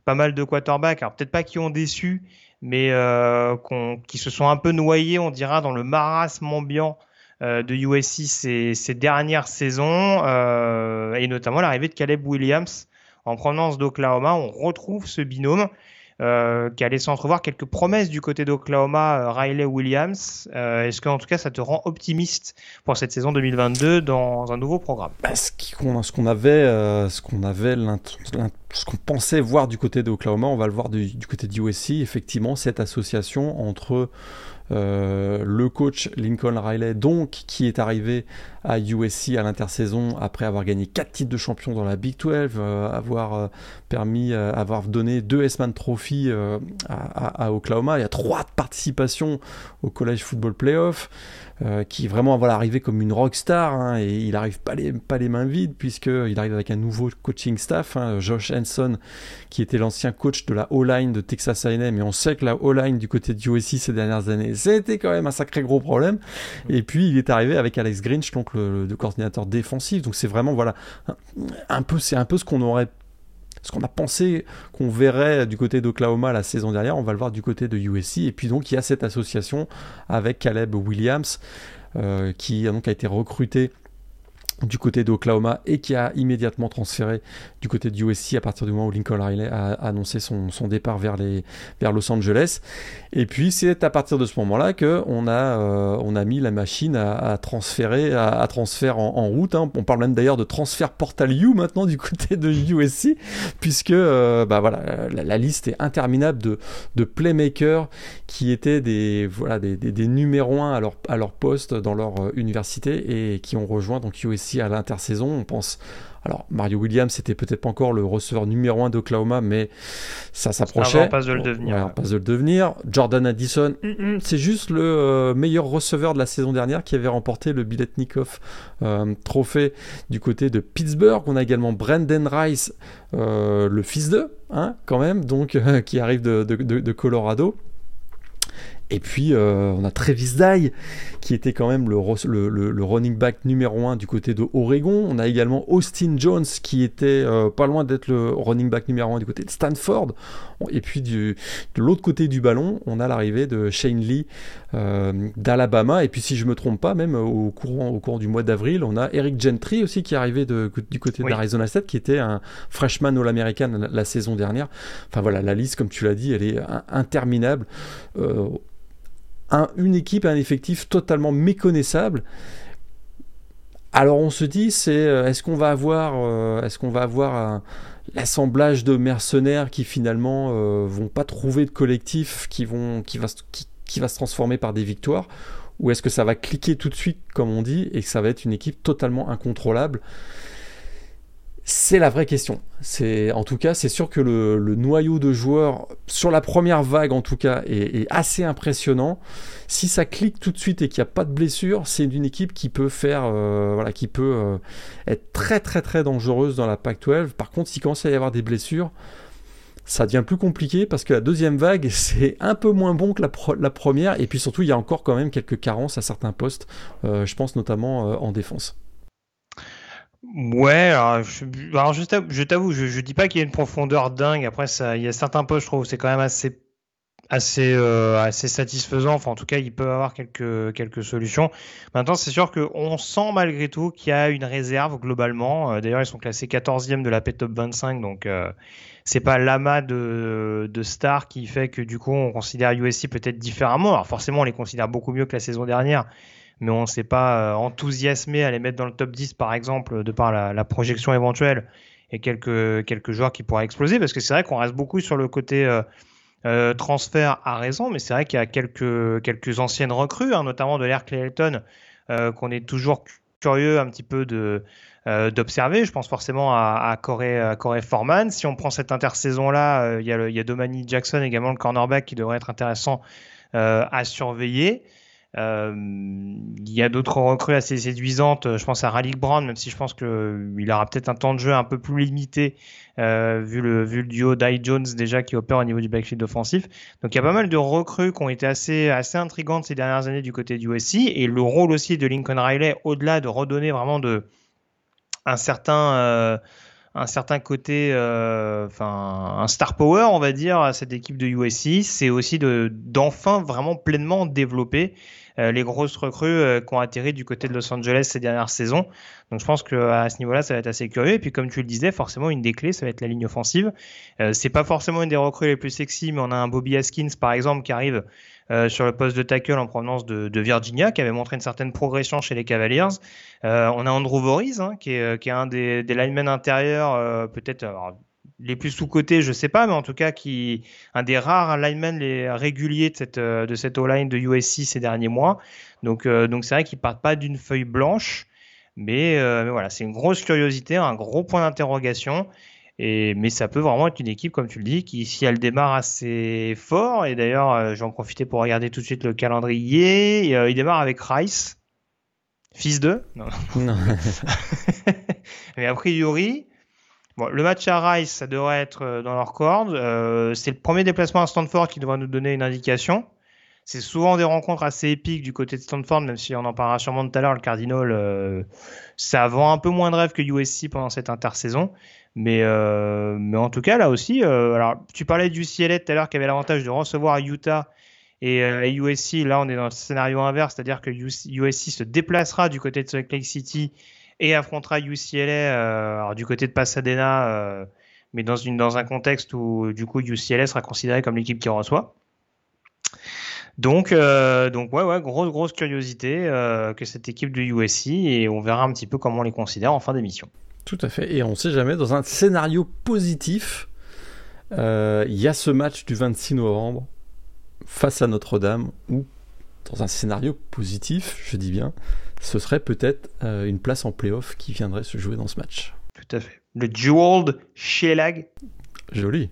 pas mal de quarterbacks. Alors peut-être pas qui ont déçu, mais euh, qui se sont un peu noyés, on dira, dans le marasme ambiant de USC ces, ces dernières saisons, et notamment l'arrivée de Caleb Williams en provenance d'Oklahoma. On retrouve ce binôme euh, qui a laissé entrevoir quelques promesses du côté d'Oklahoma, euh, Riley Williams. Euh, est-ce qu'en tout cas ça te rend optimiste pour cette saison 2022 dans un nouveau programme? Bah, Ce qu'on avait, ce qu'on avait, ce qu'on pensait voir du côté d'Oklahoma, on va le voir du, du côté d'USC. Effectivement, cette association entre euh, le coach Lincoln Riley, donc, qui est arrivé à USC à l'intersaison après avoir gagné 4 titres de champion dans la Big 12, euh, avoir euh, permis, avoir donné deux S-Man Trophy à, Oklahoma. Il y a trois participations au College Football Playoff. Euh, qui vraiment voilà, arrivé comme une rockstar hein, et il arrive pas les, pas les mains vides puisqu'il arrive avec un nouveau coaching staff, hein, Josh Henson qui était l'ancien coach de la O-line de Texas A&M et on sait que la O-line du côté de USC ces dernières années c'était quand même un sacré gros problème. Et puis il est arrivé avec Alex Grinch donc le, coordinateur défensif. Donc c'est vraiment voilà un peu c'est un peu ce qu'on aurait ce qu'on a pensé qu'on verrait du côté d'Oklahoma la saison dernière, on va le voir du côté de USC. Et puis donc il y a cette association avec Caleb Williams euh, qui donc a été recruté du côté d'Oklahoma et qui a immédiatement transféré du côté de USC à partir du moment où Lincoln Riley a annoncé son, départ vers, Los Angeles. Et puis c'est à partir de ce moment-là qu'on a, euh, on a mis la machine à, transférer, à, transfert en, route. Hein. On parle même d'ailleurs de transfert Portal U maintenant du côté de USC, puisque euh, bah la, liste est interminable de, playmakers qui étaient des, voilà, des numéros 1 à leur, à leur poste dans leur euh, université et qui ont rejoint donc USC à l'intersaison. On pense. Alors, Mario Williams, c'était peut-être pas encore le receveur numéro 1 d'Oklahoma, mais ça s'approchait. Pas de le devenir. pas de le devenir. Jordan Addison, mm, mm, c'est juste le euh, meilleur receveur de la saison dernière qui avait remporté le Biletnikov euh, trophée du côté de Pittsburgh. On a également Brandon Rice, euh, le fils d'eux, hein, quand même, donc qui arrive de, de Colorado. Et puis euh, on a Travis Dye qui était quand même le, le, running back numéro 1 du côté de Oregon. On a également Austin Jones qui était euh, pas loin d'être le running back numéro 1 du côté de Stanford. Et puis du, de l'autre côté du ballon, on a l'arrivée de Shane Lee euh, d'Alabama. Et puis si je me trompe pas, même au courant, au cours du mois d'avril, on a Eric Gentry aussi qui est arrivé de, du côté de l'Arizona State, qui était un freshman all-américain la, saison dernière. Enfin voilà, la liste, comme tu l'as dit, elle est interminable une équipe, un effectif totalement méconnaissable. Alors on se dit, c'est euh, est-ce qu'on va avoir, euh, est-ce qu'on va avoir l'assemblage de mercenaires qui finalement euh, vont pas trouver de collectif, qui vont, qui va, qui va se transformer par des victoires, ou est-ce que ça va cliquer tout de suite, comme on dit, et que ça va être une équipe totalement incontrôlable? C'est la vraie question. C'est en tout cas, c'est sûr que le, noyau de joueurs sur la première vague, en tout cas, est, assez impressionnant. Si ça clique tout de suite et qu'il n'y a pas de blessure, c'est une équipe qui peut faire, euh, voilà, qui peut euh, être très très très dangereuse dans la Pac-12. Par contre, s'il commence à y avoir des blessures, ça devient plus compliqué parce que la deuxième vague, c'est un peu moins bon que la, première. Et puis surtout, il y a encore quand même quelques carences à certains postes. Euh, je pense notamment en défense. Ouais, alors je, t'avoue, je, je, dis pas qu'il y a une profondeur dingue. Après, il y a certains postes, je trouve, c'est quand même assez, euh, satisfaisant. Enfin, en tout cas, il peut avoir quelques, solutions. Maintenant, c'est sûr qu'on sent malgré tout qu'il y a une réserve globalement. Euh, d'ailleurs, ils sont classés 14e de la P Top 25, donc euh, c'est pas l'amas de, de stars qui fait que du coup, on considère USC peut-être différemment. Alors forcément, on les considère beaucoup mieux que la saison dernière mais on ne s'est pas euh, enthousiasmé à les mettre dans le top 10 par exemple de par la, projection éventuelle et quelques quelques joueurs qui pourraient exploser parce que c'est vrai qu'on reste beaucoup sur le côté euh, euh, transfert à raison mais c'est vrai qu'il y a quelques quelques anciennes recrues hein, notamment de l'air Clayton qu'on est toujours curieux un petit peu de d'observer. Je pense forcément à, à, Corey, à Corey Foreman. Si on prend cette intersaison-là, il y, a il y a Domani Jackson également, le cornerback, qui devrait être intéressant à surveiller. Euh, il y a d'autres recrues assez séduisantes. Je pense à Raleigh Brown, même si je pense qu'il aura peut-être un temps de jeu un peu plus limité euh, vu, le, duo Dye Jones déjà qui opère au niveau du backfield offensif. Donc il y a pas mal de recrues qui ont été assez, assez intrigantes ces dernières années du côté du USC et le rôle aussi de Lincoln Riley, au-delà de redonner vraiment de, un certain... Euh, un certain côté, euh, enfin un star power, on va dire, à cette équipe de USC, c'est aussi de d'enfin vraiment pleinement développer les grosses recrues qui ont atterri du côté de Los Angeles ces dernières saisons. Donc je pense qu'à ce niveau-là, ça va être assez curieux. Et puis comme tu le disais, forcément, une des clés, ça va être la ligne offensive. c'est pas forcément une des recrues les plus sexy, mais on a un Bobby Haskins, par exemple, qui arrive euh, sur le poste de tackle en provenance de, Virginia, qui avait montré une certaine progression chez les Cavaliers. Euh, on a Andrew Voriz, hein, qui, est, euh, un des, des linemen intérieurs, peut-être les plus sous-cotés, je sais pas, mais en tout cas, qui un des rares linemen les réguliers de cette de cette O-line de USC ces derniers mois. Donc donc c'est vrai qu'ils partent pas d'une feuille blanche, mais, mais voilà, c'est une grosse curiosité, un gros point d'interrogation mais ça peut vraiment être une équipe, comme tu le dis, qui, si elle démarre assez fort, et d'ailleurs, euh, j'en profiter pour regarder tout de suite le calendrier, euh, il démarre avec Rice, fils de. Non. mais a priori, bon, le match à Rice, ça devrait être euh, dans leur corde. c'est le premier déplacement à Stanford qui devrait nous donner une indication. C'est souvent des rencontres assez épiques du côté de Stanford, même si on en parlera sûrement tout à l'heure. Le Cardinal, ça vend un peu moins de rêve que USC pendant cette intersaison. Mais, euh, mais en tout cas, là aussi, euh, alors tu parlais du UCLA tout à l'heure qui avait l'avantage de recevoir Utah et, euh, USC. Là, on est dans le scénario inverse, c'est-à-dire que USC se déplacera du côté de Salt Lake City et affrontera UCLA alors, du côté de Pasadena, mais dans, un contexte où du coup UCLA sera considéré comme l'équipe qui reçoit. Donc, donc ouais, ouais, grosse, grosse curiosité que cette équipe de USC et on verra un petit peu comment on les considère en fin d'émission. Tout à fait. Et on ne sait jamais, dans un scénario positif, euh, il y a ce match du 26 novembre face à Notre-Dame où, dans un scénario positif, je dis bien, ce serait peut-être euh, une place en playoff qui viendrait se jouer dans ce match. Tout à fait. Le Jeweled Shelag. Joli.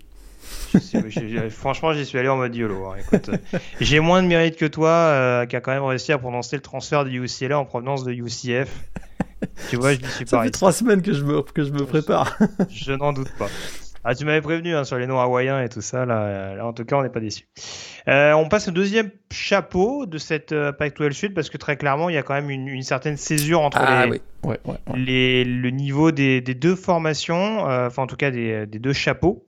franchement, j'y suis allé en mode YOLO. Hein. j'ai moins de mérite que toi, euh, qui a quand même réussi à prononcer le transfert du UCLA en provenance de UCF tu vois, je suis Ça fait trois semaines que je me, que je me prépare. Je, n'en doute pas. Ah, tu m'avais prévenu hein, sur les noms hawaïens et tout ça. Là, là en tout cas, on n'est pas déçus. Euh, on passe au deuxième chapeau de cette euh, Pac-12 Sud parce que très clairement, il y a quand même une, une certaine césure entre ah les, ouais, ouais, les, le niveau des, des deux formations, euh, enfin en tout cas des, des deux chapeaux.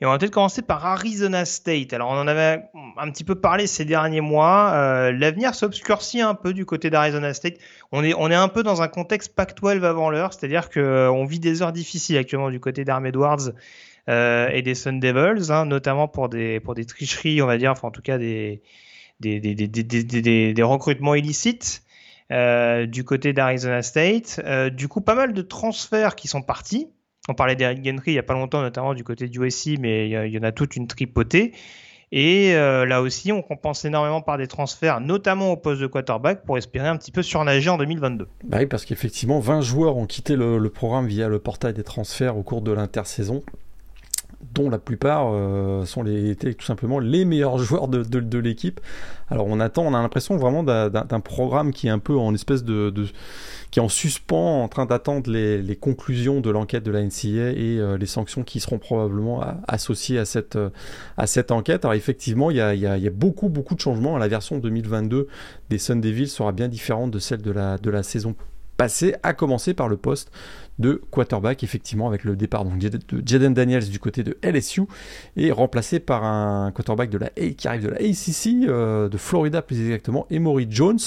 Et on va peut-être commencer par Arizona State. Alors on en avait un petit peu parlé ces derniers mois. Euh, L'avenir s'obscurcit un peu du côté d'Arizona State. On est, on est un peu dans un contexte Pac-12 avant l'heure, c'est-à-dire qu'on euh, vit des heures difficiles actuellement du côté d'Arm Edwards euh, et des Sun Devils, hein, notamment pour des, pour des tricheries, on va dire, enfin en tout cas des, des, des, des, des, recrutements illicites. Du côté d'Arizona State. Du coup, pas mal de transferts qui sont partis. On parlait d'Eric Gentry il n'y a pas longtemps, notamment du côté du USC, mais il y, en a toute une tripotée. Et euh, là aussi, on compense énormément par des transferts, notamment au poste de quarterback, pour espérer un petit peu surnager en 2022. Bah oui, parce qu'effectivement, 20 joueurs ont quitté le, programme via le portail des transferts au cours de l'intersaison dont la plupart euh, sont les, étaient tout simplement les meilleurs joueurs de, de, l'équipe. Alors on attend, on a l'impression vraiment d'un programme qui est un peu en espèce de, qui est en suspens, en train d'attendre les, les, conclusions de l'enquête de la NCA et euh, les sanctions qui seront probablement associées à cette, euh, à cette enquête. Alors effectivement, il y, a, il, y a, il y a, beaucoup, beaucoup de changements. La version 2022 des Sun Devils sera bien différente de celle de la, de la saison passée, à commencer par le poste de quarterback, effectivement, avec le départ donc, de Jaden Daniels du côté de LSU, et remplacé par un quarterback de la qui arrive de la ACC, euh, de Florida plus exactement, Emory Jones.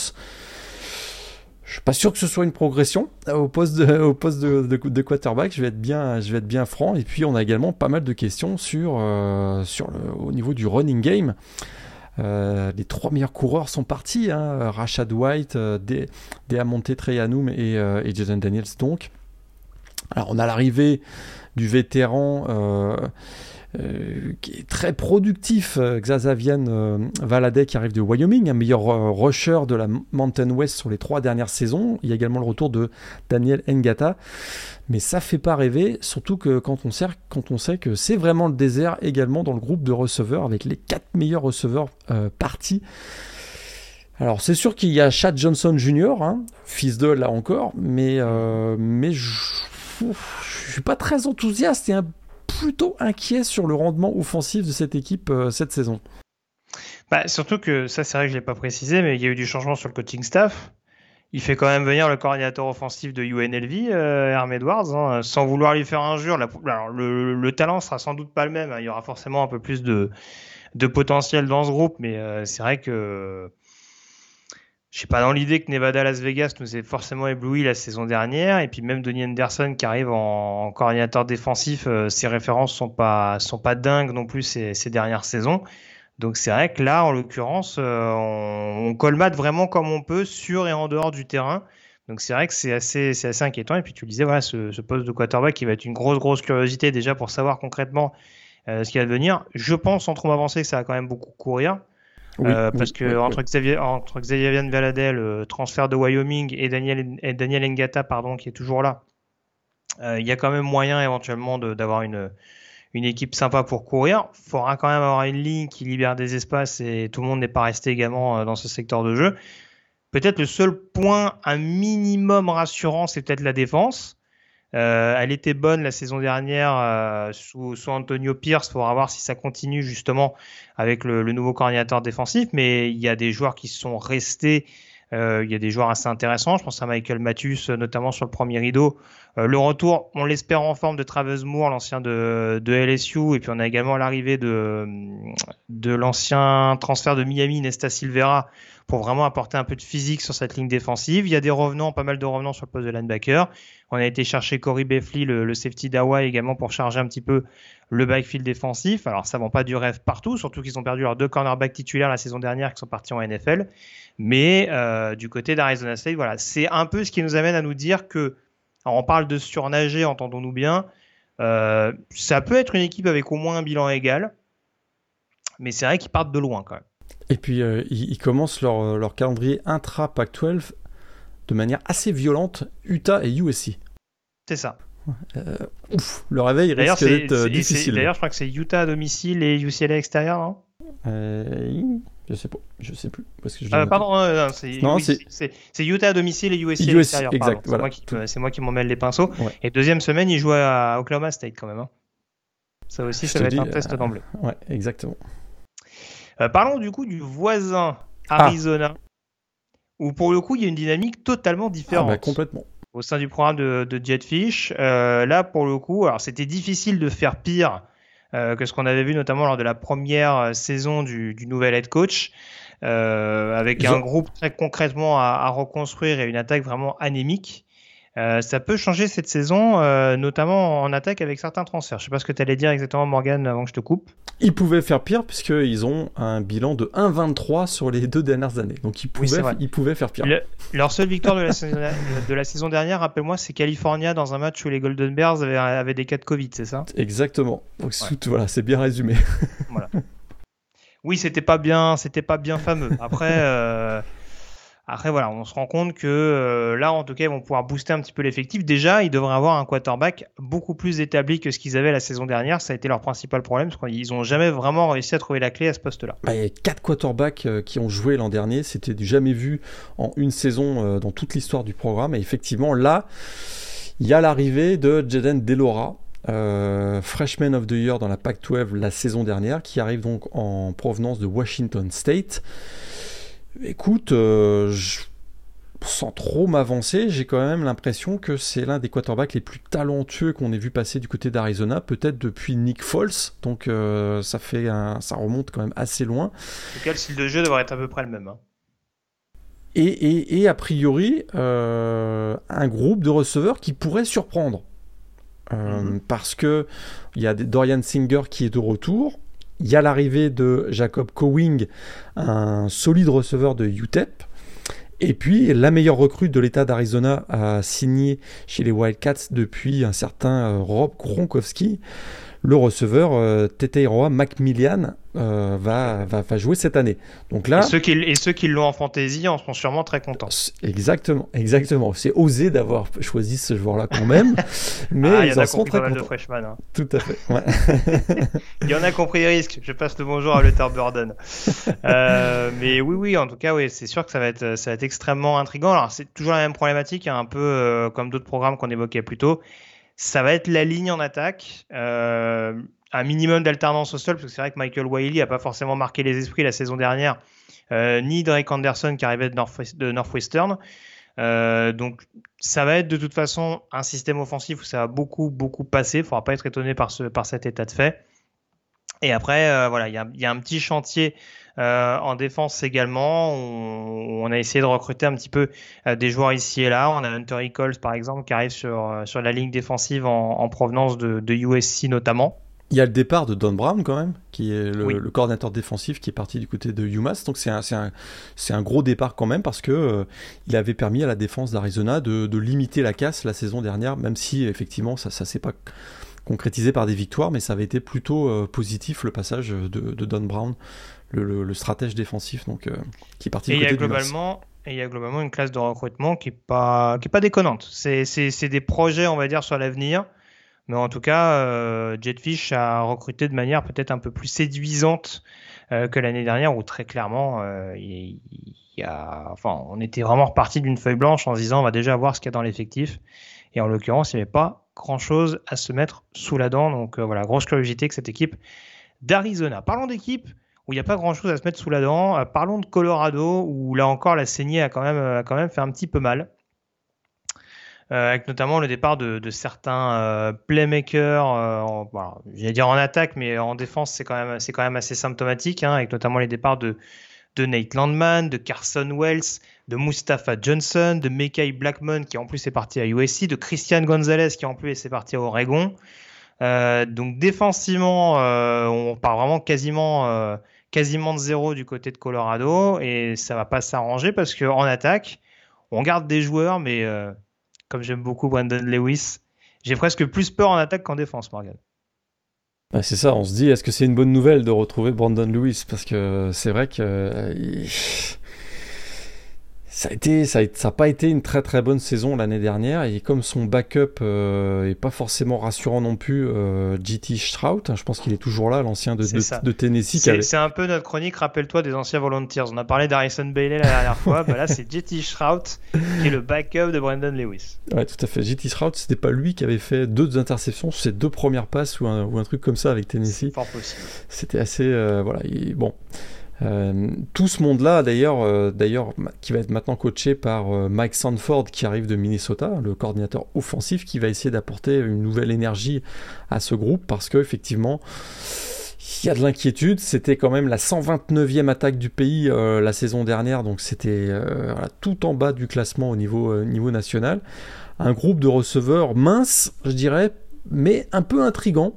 Je suis pas sûr que ce soit une progression au poste de, au poste de, quarterback. Je vais être bien, je vais être bien franc. Et puis on a également pas mal de questions sur, euh, sur le, au niveau du running game. Euh, les trois meilleurs coureurs sont partis. Hein. Rashad White, euh, Deamonte Treyanoum et, euh, et Jason Daniels donc. Alors on a l'arrivée du vétéran euh, euh, qui est très productif, euh, Xazavian euh, qui arrive de Wyoming, un meilleur rusher de la Mountain West sur les trois dernières saisons. Il y a également le retour de Daniel Ngata. Mais ça fait pas rêver, surtout que quand on, sait, quand on sait que c'est vraiment le désert également dans le groupe de receveurs, avec les quatre meilleurs receveurs partis. Alors c'est sûr qu'il y a Chad Johnson Jr., hein, fils de là encore, mais, mais je, je suis pas très enthousiaste et plutôt inquiet sur le rendement offensif de cette équipe euh, cette saison. Bah, surtout que ça, c'est vrai que je l'ai pas précisé, mais il y a eu du changement sur le coaching staff. Il fait quand même venir le coordinateur offensif de UNLV, euh, Herm Edwards, hein, sans vouloir lui faire injure. Alors, le, talent sera sans doute pas le même. Hein. il y aura forcément un peu plus de, de potentiel dans ce groupe, mais euh, c'est vrai que suis pas dans l'idée que Nevada Las Vegas nous ait forcément ébloui la saison dernière. Et puis même Donnie Anderson qui arrive en, coordinateur défensif, euh, ses références sont pas sont pas dingues non plus ces, ces dernières saisons. Donc c'est vrai que là, en l'occurrence, euh, on, on, colmate vraiment comme on peut sur et en dehors du terrain. Donc c'est vrai que c'est assez, c'est assez inquiétant. Et puis tu disais, voilà, ce, ce, poste de quarterback qui va être une grosse, grosse curiosité déjà pour savoir concrètement euh, ce qui va devenir. Je pense, sans trop m'avancer, que ça va quand même beaucoup courir. Oui, euh, parce que oui, entre, Xavier, entre Xavier Van Valadel, le transfert de Wyoming et Daniel, et Daniel Ngata, pardon, qui est toujours là, euh, il y a quand même moyen éventuellement d'avoir une, une équipe sympa pour courir. Il faudra quand même avoir une ligne qui libère des espaces et tout le monde n'est pas resté également euh, dans ce secteur de jeu. Peut-être le seul point un minimum rassurant, c'est peut-être la défense. Euh, elle était bonne la saison dernière euh, sous, Antonio Pierce. Faudra voir si ça continue justement avec le, nouveau coordinateur défensif. Mais il y a des joueurs qui sont restés. Euh, il y a des joueurs assez intéressants. Je pense à Michael Matthews, notamment sur le premier rideau. Euh, le retour, on l'espère en forme de Travis Moore, l'ancien de, LSU. Et puis on a également l'arrivée de, l'ancien transfert de Miami, Nesta Silvera, pour vraiment apporter un peu de physique sur cette ligne défensive. Il y a des revenants, pas mal de revenants sur le poste de linebacker. On a été chercher Corey Beffley, le, safety d'Hawaii également pour charger un petit peu le backfield défensif. Alors ça vend pas du rêve partout, surtout qu'ils ont perdu leurs deux cornerbacks titulaires la saison dernière qui sont partis en NFL. Mais euh, du côté d'Arizona State, voilà, c'est un peu ce qui nous amène à nous dire que, alors on parle de surnager, entendons-nous bien, euh, ça peut être une équipe avec au moins un bilan égal, mais c'est vrai qu'ils partent de loin quand même. Et puis euh, ils, ils, commencent leur, leur calendrier intra-Pac-12 de manière assez violente, Utah et USC. C'est ça. Euh, ouf, le réveil risque d'être euh, difficile. D'ailleurs, je crois que c'est Utah à domicile et UCLA extérieur, non euh, Je sais pas, je sais plus. Parce que je euh, pardon, non, c'est Utah à domicile et USC à l'extérieur. C'est voilà. moi qui, m'en mêle les pinceaux. Ouais. Et deuxième semaine, il joue à Oklahoma State quand même. Hein. Ça aussi, ça va être un test d'emblée. Ouais, exactement. parlons du coup du voisin Arizona, ah. où pour le coup, il y a une dynamique totalement différente. Ah bah, complètement au sein du programme de, de Jetfish. Euh, là, pour le coup, alors c'était difficile de faire pire euh, que ce qu'on avait vu notamment lors de la première euh, saison du, du nouvel head coach, euh, avec Ils un ont... groupe très concrètement à, à, reconstruire et une attaque vraiment anémique. Euh, ça peut changer cette saison, euh, notamment en attaque avec certains transferts. Je sais pas ce que tu allais dire exactement, Morgan, avant que je te coupe. Ils pouvaient faire pire puisqu'ils ont un bilan de 1-23 sur les deux dernières années. Donc ils pouvaient, oui, ils pouvaient faire pire. Le, leur seule victoire de la, saison, de la saison dernière, rappelle-moi, c'est California dans un match où les Golden Bears avaient, avaient des cas de Covid, c'est ça? Exactement. Donc ouais. voilà, c'est bien résumé. voilà. Oui, c'était pas bien, c'était pas bien fameux. Après. Euh... Après, voilà, on se rend compte que euh, là, en tout cas, ils vont pouvoir booster un petit peu l'effectif. Déjà, ils devraient avoir un quarterback beaucoup plus établi que ce qu'ils avaient la saison dernière. Ça a été leur principal problème, parce qu'ils n'ont jamais vraiment réussi à trouver la clé à ce poste-là. Bah, il y a quatre quarterbacks euh, qui ont joué l'an dernier. C'était jamais vu en une saison euh, dans toute l'histoire du programme. Et effectivement, là, il y a l'arrivée de Jaden Delora, Freshman of the Year dans la Pac-12 la saison dernière, qui arrive donc en provenance de Washington State. Écoute, euh, je... sans trop m'avancer, j'ai quand même l'impression que c'est l'un des quarterbacks les plus talentueux qu'on ait vu passer du côté d'Arizona, peut-être depuis Nick Foles. Donc euh, ça fait un... ça remonte quand même assez loin. En tout cas, le style de jeu devrait être à peu près le même. Hein. Et, et, et, a priori, euh, un groupe de receveurs qui pourrait surprendre. Euh, mm -hmm. Parce que il y a Dorian Singer qui est de retour. Il y a l'arrivée de Jacob Cowing, un solide receveur de UTEP. Et puis, la meilleure recrue de l'État d'Arizona a signé chez les Wildcats depuis un certain Rob Gronkowski. Le receveur euh, Teteiroa Macmillan euh, va, va, va, jouer cette année. Donc là, et ceux qui, et ceux qui l'ont en fantasy en sont sûrement très contents. Exactement, exactement. C'est osé d'avoir choisi ce joueur-là quand même, mais ah, ils en, en sont très contents. Freshman, hein. Tout à fait. Ouais. il y en a compris risque. Je passe le bonjour à Luther Burden. euh, mais oui, oui, en tout cas, oui, c'est sûr que ça va être, ça va être extrêmement intriguant. Alors c'est toujours la même problématique, hein, un peu euh, comme d'autres programmes qu'on évoquait plus tôt ça va être la ligne en attaque. Euh, un minimum d'alternance au sol, parce que c'est vrai que Michael Wiley n'a pas forcément marqué les esprits la saison dernière, euh, ni Drake Anderson qui arrivait de, North de Northwestern. Euh, donc ça va être de toute façon un système offensif où ça va beaucoup beaucoup passer. Il ne faudra pas être étonné par, ce, par cet état de fait. Et après, voilà, il y a, un petit chantier en défense également, on, a essayé de recruter un petit peu des joueurs ici et là. On a Hunter Eccles par exemple qui arrive sur, sur la ligne défensive en, provenance de, de USC notamment. Il y a le départ de Don Brown quand même, qui est le, coordinateur défensif qui est parti du côté de UMass. Donc c'est un, un, un, gros départ quand même parce que euh, il avait permis à la défense d'Arizona de, de, limiter la casse la saison dernière, même si effectivement ça ne s'est pas concrétisé par des victoires, mais ça avait été plutôt euh, positif le passage de, de Don Brown, le, le, stratège défensif donc, euh, qui est parti du côté de globalement, Et il y a globalement une classe de recrutement qui n'est pas, qui est pas déconnante. C'est des projets, on va dire, sur l'avenir. Mais en tout cas, euh, Jetfish a recruté de manière peut-être un peu plus séduisante euh, que l'année dernière, où très clairement, euh, il, y a, enfin, on était vraiment reparti d'une feuille blanche en se disant on va déjà voir ce qu'il y a dans l'effectif. Et en l'occurrence, il n'y avait pas grand-chose à se mettre sous la dent. Donc voilà, grosse curiosité que cette équipe d'Arizona. Parlons d'équipe où il n'y a pas grand-chose à se mettre sous la dent. parlons de Colorado, où là encore, la saignée a quand même, même fait un petit peu mal. Euh, avec notamment le départ de, certains euh, playmakers, euh, j'allais dire en attaque, mais en défense c'est quand même c'est quand même assez symptomatique, hein, avec notamment les départs de de Nate Landman, de Carson Wells, de Mustafa Johnson, de Mekai Blackmon qui en plus est parti à USC, de Christian Gonzalez qui en plus est parti à Oregon. donc défensivement, on part vraiment quasiment quasiment de zéro du côté de Colorado et ça va pas s'arranger parce que en attaque, on garde des joueurs, mais comme j'aime beaucoup Brandon Lewis. J'ai presque plus peur en attaque qu'en défense, Morgan. Bah, c'est ça, on se dit, est-ce que c'est une bonne nouvelle de retrouver Brandon Lewis? Parce que c'est vrai que. Euh, ça a été, ça n'a pas été une très très bonne saison l'année dernière et comme son backup euh, est pas forcément rassurant non plus, euh, GT Strout, hein, je pense qu'il est toujours là, l'ancien de, de, Tennessee. C'est un peu notre chronique, rappelle-toi des anciens Volunteers. On a parlé d'Harrison Bailey la dernière fois, bah là c'est GT Strout qui est le backup de Brandon Lewis. Ouais, tout à fait. GT Strout, c'était pas lui qui avait fait deux interceptions sur ses deux premières passes ou un, ou un truc comme ça avec Tennessee. Fort possible. C'était assez, euh, voilà, bon. Euh, tout ce monde-là, d'ailleurs, euh, d'ailleurs, qui va être maintenant coaché par euh, Mike Sanford, qui arrive de Minnesota, le coordinateur offensif, qui va essayer d'apporter une nouvelle énergie à ce groupe, parce qu'effectivement, il y a de l'inquiétude. C'était quand même la 129e attaque du pays la saison dernière, donc c'était tout en bas du classement au niveau, niveau national. Un groupe de receveurs mince, je dirais, mais un peu intrigant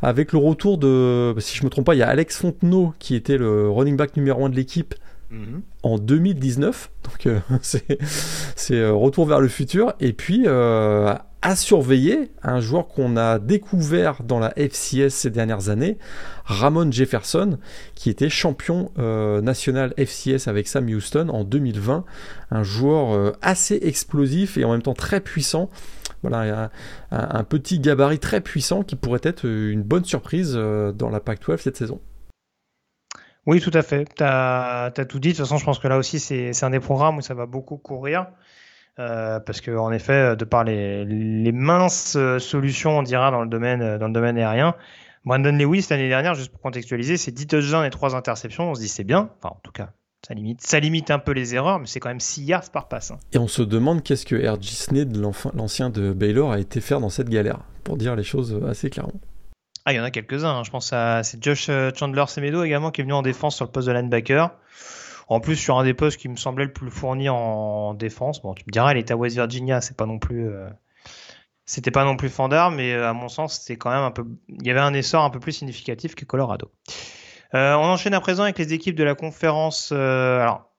avec le retour de, si je me trompe pas, il y a Alex Fontenot qui était le running back numéro 1 de l'équipe mhm. en 2019. Donc euh, c'est euh, retour vers le futur. Et puis euh, à surveiller, un joueur qu'on a découvert dans la FCS ces dernières années, Ramon Jefferson, qui était champion national FCS avec Sam Houston en 2020. Un joueur assez explosif et en même temps très puissant voilà, un, un, petit gabarit très puissant qui pourrait être une bonne surprise euh, dans la PAC-12 cette saison. Oui, tout à fait. Tu as, tout dit. De toute façon, je pense que là aussi, c'est un des programmes où ça va beaucoup courir. Euh, parce que en effet, de par les, minces euh, solutions, on dira, dans le domaine, dans le domaine aérien, Brandon Lewis, l'année dernière, juste pour contextualiser, c'est 10 touchdowns et 3 interceptions. On se dit c'est bien. Enfin, en tout cas, ça limite, ça limite un peu les erreurs, mais c'est quand même 6 yards par passe. Hein. Et on se demande qu'est-ce que R.G. Sned, l'ancien de Baylor, a été faire dans cette galère, pour dire les choses assez clairement. Ah, il y en a quelques-uns. Hein. Je pense à c'est Josh euh, Chandler Semedo également qui est venu en défense sur le poste de linebacker. En plus, sur un des postes qui me semblait le plus fourni en défense. Bon, tu me diras, il était à West Virginia, c'est pas non plus. Euh, c'était pas non plus fandard, mais euh, à mon sens, c'était quand même un peu. Il y avait un essor un peu plus significatif que Colorado. Euh, on enchaîne à présent avec les équipes de la conférence. Euh, alors,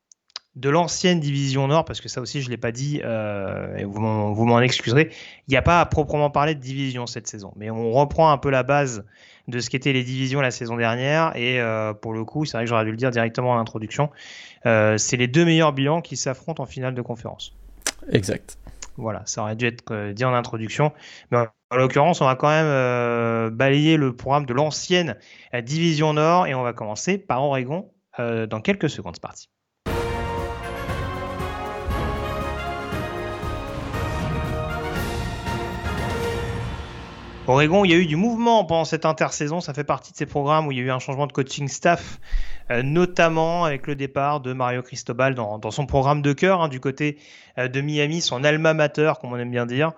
de l'ancienne division Nord, parce que ça aussi je l'ai pas dit, euh, et vous m'en excuserez, il n'y a pas à proprement parler de division cette saison, mais on reprend un peu la base de ce qu'étaient les divisions la saison dernière, et pour le coup, c'est vrai que j'aurais dû le dire directement à l'introduction, c'est les deux meilleurs bilans qui s'affrontent en finale de conférence. Exact. Voilà, ça aurait dû être dit en introduction, mais en l'occurrence, on va quand même euh, balayer le programme de l'ancienne euh, Division Nord et on va commencer par Oregon euh, dans quelques secondes. C'est parti. Oregon, il y a eu du mouvement pendant cette intersaison. Ça fait partie de ces programmes où il y a eu un changement de coaching staff, euh, notamment avec le départ de Mario Cristobal dans, son programme de cœur hein, du côté euh, de Miami, son alma mater, comme on aime bien dire.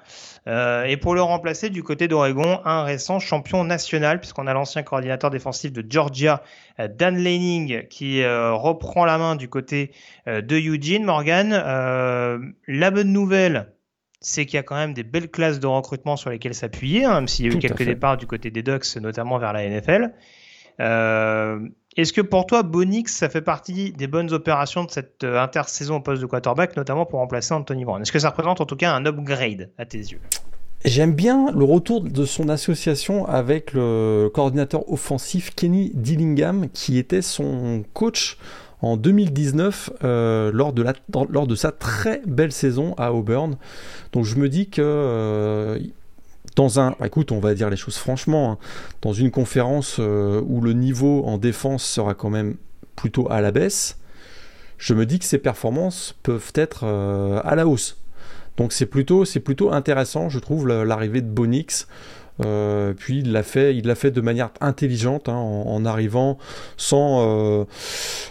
Euh, et pour le remplacer du côté d'Oregon, un récent champion national, puisqu'on a l'ancien coordinateur défensif de Georgia, Dan Lanning, qui reprend la main du côté de Eugene Morgan. la bonne nouvelle, c'est qu'il y a quand même des belles classes de recrutement sur lesquelles s'appuyer, hein, même s'il y a eu quelques départs du côté des Ducks, notamment vers la NFL. Euh, est-ce que pour toi, Bonix, ça fait partie des bonnes opérations de cette euh, intersaison au poste de quarterback, notamment pour remplacer Anthony Brown? Est-ce que ça représente en tout cas un upgrade à tes yeux? J'aime bien le retour de son association avec le coordinateur offensif Kenny Dillingham, qui était son coach en 2019 euh, lors, de la, lors de sa très belle saison à Auburn. Donc je me dis que euh, dans un, bah, écoute, on va dire les choses franchement, hein, dans une conférence euh, où le niveau en défense sera quand même plutôt à la baisse, je me dis que ses performances peuvent être à la hausse. Donc c'est plutôt, c'est plutôt intéressant, je trouve, l'arrivée de Bonix. Euh, puis il l'a fait, il l'a fait de manière intelligente, hein, en, arrivant sans, euh,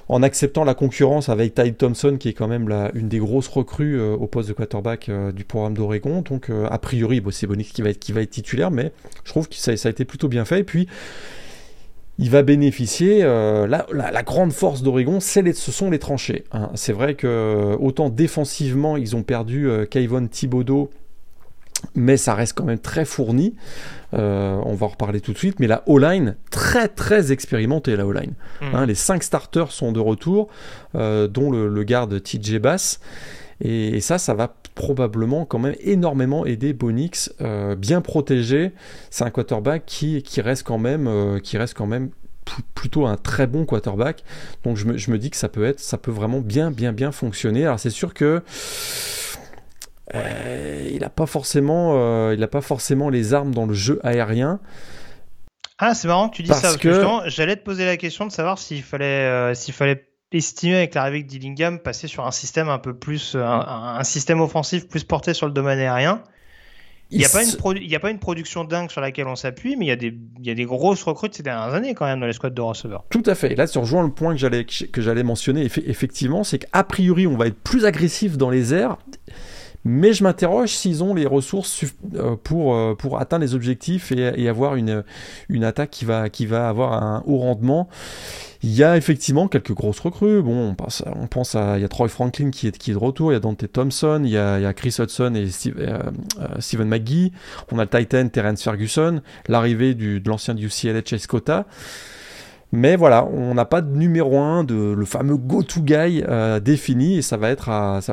en acceptant la concurrence avec Ty Thompson, qui est quand même une des grosses recrues euh, au poste de quarterback du programme d'Oregon. Donc a priori, c'est Bonix qui va être qui va être titulaire, mais je trouve que ça, a été plutôt bien fait. Et puis il va bénéficier. la, la, grande force d'Oregon, ce sont les tranchées. Hein. C'est vrai que autant défensivement, ils ont perdu euh, Kayvon Thibodeau mais ça reste quand même très fourni. Euh, on va en reparler tout de suite. Mais la O-line, très très expérimentée, la O-line. Hmm. Hein, les cinq starters sont de retour, euh, dont le, garde TJ Bass. Et, ça, ça va probablement quand même énormément aider Bonix, euh, bien protégé. C'est un quarterback qui, qui reste quand même, qui reste quand même plutôt un très bon quarterback. Donc je me, je me, dis que ça peut être, ça peut vraiment bien, bien, bien fonctionner. Alors c'est sûr que euh, il n'a pas forcément, euh, il a pas forcément les armes dans le jeu aérien. Ah, c'est marrant que tu dis ça. Parce que, j'allais te poser la question de savoir s'il fallait, euh, s'il fallait estimer avec l'arrivée de Dillingham passer sur un système un peu plus, un, système offensif plus porté sur le domaine aérien. Il n'y a, pas une a pas une production dingue sur laquelle on s'appuie, mais il y, a des, il y a des grosses recrues ces dernières années quand même dans les squads de receveurs. Tout à fait. Et là, tu rejoins le point que j'allais, que j'allais mentionner, effectivement, c'est qu'a priori, on va être plus agressif dans les airs. Mais je m'interroge s'ils ont les ressources euh, pour, euh, pour atteindre les objectifs et, avoir une, une attaque qui va, qui va avoir un haut rendement. Il y a effectivement quelques grosses recrues. Bon, on pense, à, il y a Troy Franklin qui est, qui est de retour, il y a Dante Thompson, il y a, Chris Hudson et euh, Steven McGee. On a le Titan Terence Ferguson, l'arrivée de l'ancien du UCLA Chase Cotta. Mais voilà, on n'a pas de numéro 1, de, le fameux go-to guy euh, défini, et ça va être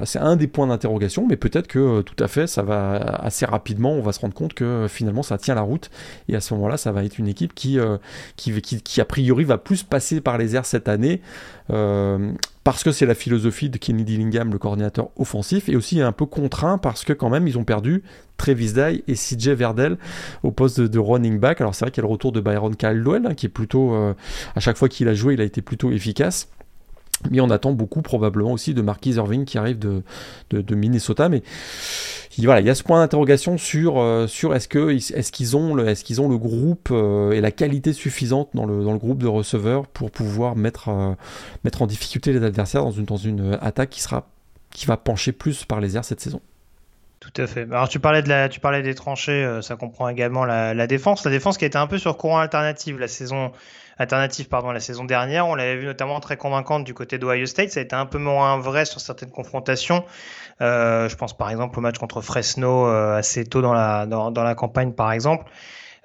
c'est un des points d'interrogation, mais peut-être que euh, tout à fait, ça va assez rapidement, on va se rendre compte que euh, finalement ça tient la route, et à ce moment-là, ça va être une équipe qui, qui, qui, qui, a priori va plus passer par les airs cette année, parce que c'est la philosophie de Kenny Dillingham, le coordinateur offensif, et aussi un peu contraint parce que quand même ils ont perdu Travis Dye et CJ Verdell au poste de, running back. Alors c'est vrai qu'il y a le retour de Byron Caldwell hein, qui est plutôt, euh, à chaque fois qu'il a joué, il a été plutôt efficace. Mais on attend beaucoup probablement aussi de Marquis Irving qui arrive de, de, Minnesota. Mais voilà, il y a ce point d'interrogation sur, euh, sur est-ce qu'ils ont le ont le groupe euh, et la qualité suffisante dans le, dans le groupe de receveurs pour pouvoir mettre euh, mettre en difficulté les adversaires dans une dans une attaque qui sera qui va pencher plus par les airs cette saison. Tout à fait. Alors tu parlais de tu parlais des tranchées, ça comprend également la, la, défense. La défense qui a été un peu sur courant alternatif la saison alternative pardon la saison dernière. On l'avait vu notamment très convaincante du côté d'Ohio State. Ça a été un peu moins vrai sur certaines confrontations. Euh, je pense par exemple au match contre Fresno euh, assez tôt dans la dans, dans, la campagne par exemple.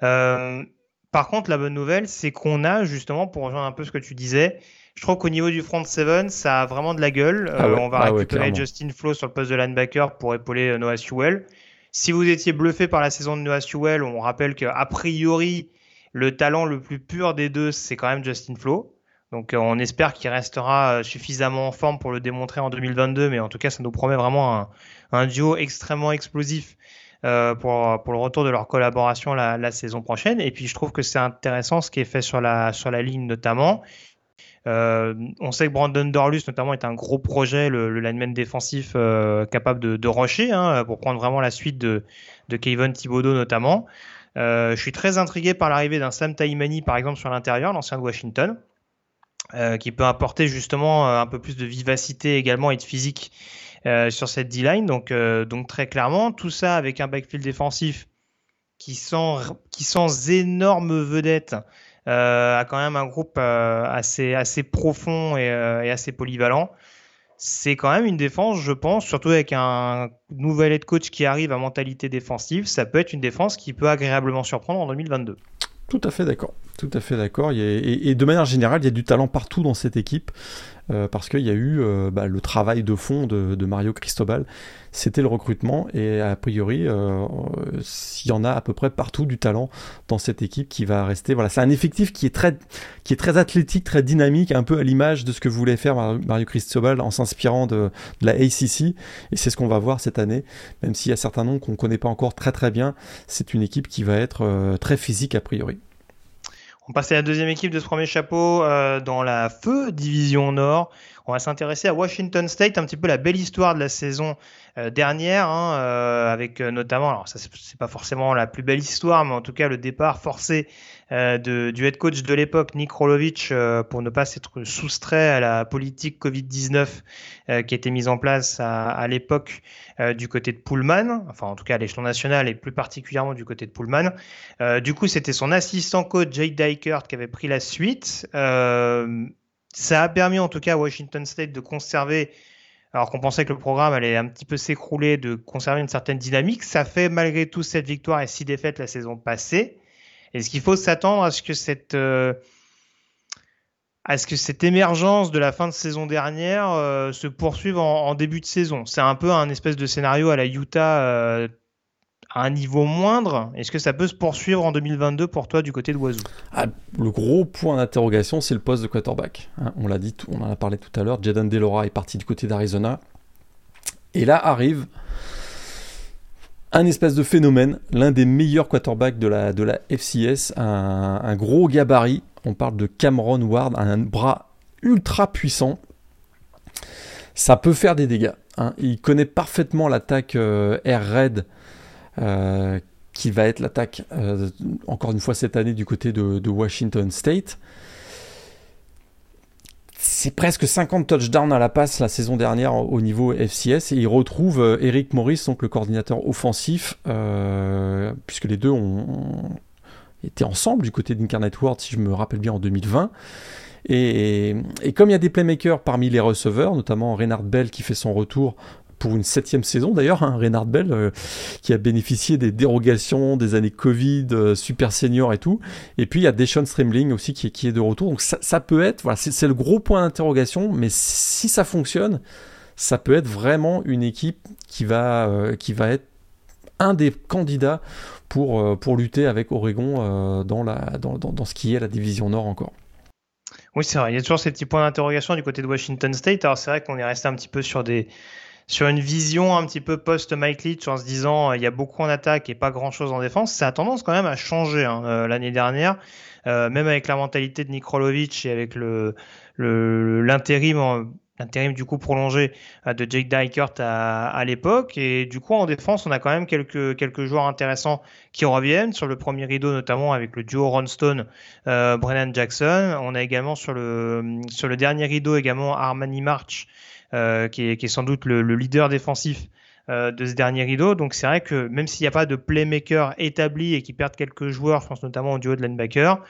Euh, par contre, la bonne nouvelle, c'est qu'on a justement, pour rejoindre un peu ce que tu disais, je trouve qu'au niveau du front seven, ça a vraiment de la gueule. Ah on va ah récupérer Justin Flo sur le poste de linebacker pour épauler Noah Sewell. Si vous étiez bluffé par la saison de Noah Sewell, on rappelle qu'a priori, le talent le plus pur des deux, c'est quand même Justin Flo. Donc euh, on espère qu'il restera euh, suffisamment en forme pour le démontrer en 2022, mais en tout cas ça nous promet vraiment un, duo extrêmement explosif euh, pour, le retour de leur collaboration la, saison prochaine. Et puis je trouve que c'est intéressant ce qui est fait sur la, sur la ligne notamment. on sait que Brandon Dorlus notamment est un gros projet, le, le lineman défensif capable de, de rusher hein, pour prendre vraiment la suite de, de Kevin Thibodeau notamment. Je suis très intrigué par l'arrivée d'un Sam Taimani, par exemple, sur l'intérieur, l'ancien de Washington, qui peut apporter justement un peu plus de vivacité également et de physique sur cette D-line. Donc, donc très clairement, tout ça avec un backfield défensif qui sans, qui vedettes euh, a quand même un groupe euh, assez, assez profond euh, et, assez polyvalent. C'est quand même une défense, je pense, surtout avec un nouvel head coach qui arrive à mentalité défensive, ça peut être une défense qui peut agréablement surprendre en 2022. Tout à fait d'accord. Tout à fait d'accord. Et, et, de manière générale, il y a du talent partout dans cette équipe. Euh, parce qu'il y a eu euh, bah, le travail de fond de, Mario Cristobal, c'était le recrutement, et a priori, euh, s'il y en a à peu près partout du talent dans cette équipe qui va rester. Voilà, c'est un effectif qui est très, athlétique, très dynamique, un peu à l'image de ce que voulait faire Mario Cristobal en s'inspirant de, de, la ACC, et c'est ce qu'on va voir cette année, même s'il y a certains noms qu'on ne connaît pas encore très très bien, c'est une équipe qui va être très physique a priori. On passe à la deuxième équipe de ce premier chapeau euh, dans la feu division Nord. On va s'intéresser à Washington State, un petit peu la belle histoire de la saison euh, dernière, hein, euh, avec notamment, alors ça c'est pas forcément la plus belle histoire, mais en tout cas le départ forcé de, du head coach de l'époque, Nick Rolovich, pour ne pas s'être soustrait à la politique Covid-19 qui été mise en place à, à l'époque du côté de Pullman, enfin en tout cas à l'échelon national et plus particulièrement du côté de Pullman. du coup, c'était son assistant coach Jake Dykert qui avait pris la suite. Euh, ça a permis en tout cas à Washington State de conserver, alors qu'on pensait que le programme allait un petit peu s'écrouler, de conserver une certaine dynamique. Ça fait malgré tout cette victoire et six défaites la saison passée. Est-ce qu'il faut s'attendre à ce que cette euh, à ce que cette émergence de la fin de saison dernière euh, se poursuive en, début de saison? C'est un peu un espèce de scénario à la Utah euh, un niveau moindre. Est-ce que ça peut se poursuivre en 2022 pour toi du côté de Wazoo? Ah, Le gros point d'interrogation, c'est le poste de quarterback. Hein. on l'a dit, on en a parlé tout à l'heure. Jaden Delora est parti du côté d'Arizona. Et là arrive un espèce de phénomène, l'un des meilleurs quarterbacks de la, FCS, un, gros gabarit. On parle de Cameron Ward, un bras ultra puissant. Ça peut faire des dégâts. Hein. Il connaît parfaitement l'attaque euh, air raid qui va être l'attaque, euh, encore une fois cette année, du côté de, Washington State. C'est presque 50 touchdowns à la passe la saison dernière au niveau FCS et il retrouve euh, Eric Morris, donc le coordinateur offensif, puisque les deux ont, été ensemble du côté d'Incarnate World, si je me rappelle bien, en 2020. Et, et, comme il y a des playmakers parmi les receveurs, notamment Reynard Bell qui fait son retour pour une septième saison d'ailleurs, hein, Reynard Bell, euh, qui a bénéficié des dérogations des années Covid, euh, super senior et tout. Et puis il y a Deshaun Strimling aussi qui, qui, est de retour. Donc ça, peut être, voilà, c'est le gros point d'interrogation, mais si ça fonctionne, ça peut être vraiment une équipe qui va, euh, qui va être un des candidats pour, pour lutter avec Oregon dans, la, dans, dans, dans ce qui est la division Nord encore. Oui, c'est vrai. Il y a toujours ces petits points d'interrogation du côté de Washington State. Alors, c'est vrai qu'on est resté un petit peu sur des, sur une vision un petit peu post-Mike Leach en se disant euh, il y a beaucoup en attaque et pas grand-chose en défense, ça a tendance quand même à changer hein, euh, l'année dernière, euh, même avec la mentalité de Nikrolovic et avec l'intérim du coup prolongé de Jake Dykert à, l'époque. Et du coup en défense on a quand même quelques quelques joueurs intéressants qui reviennent. Sur le premier rideau notamment avec le duo Ronstone euh, Brennan Jackson. On a également sur le sur le dernier rideau également Armani March euh, qui, est, sans doute le, leader défensif euh, de ce dernier rideau. Donc c'est vrai que même s'il n'y a pas de playmaker établi et qui perdent quelques joueurs, je pense notamment au duo de linebacker.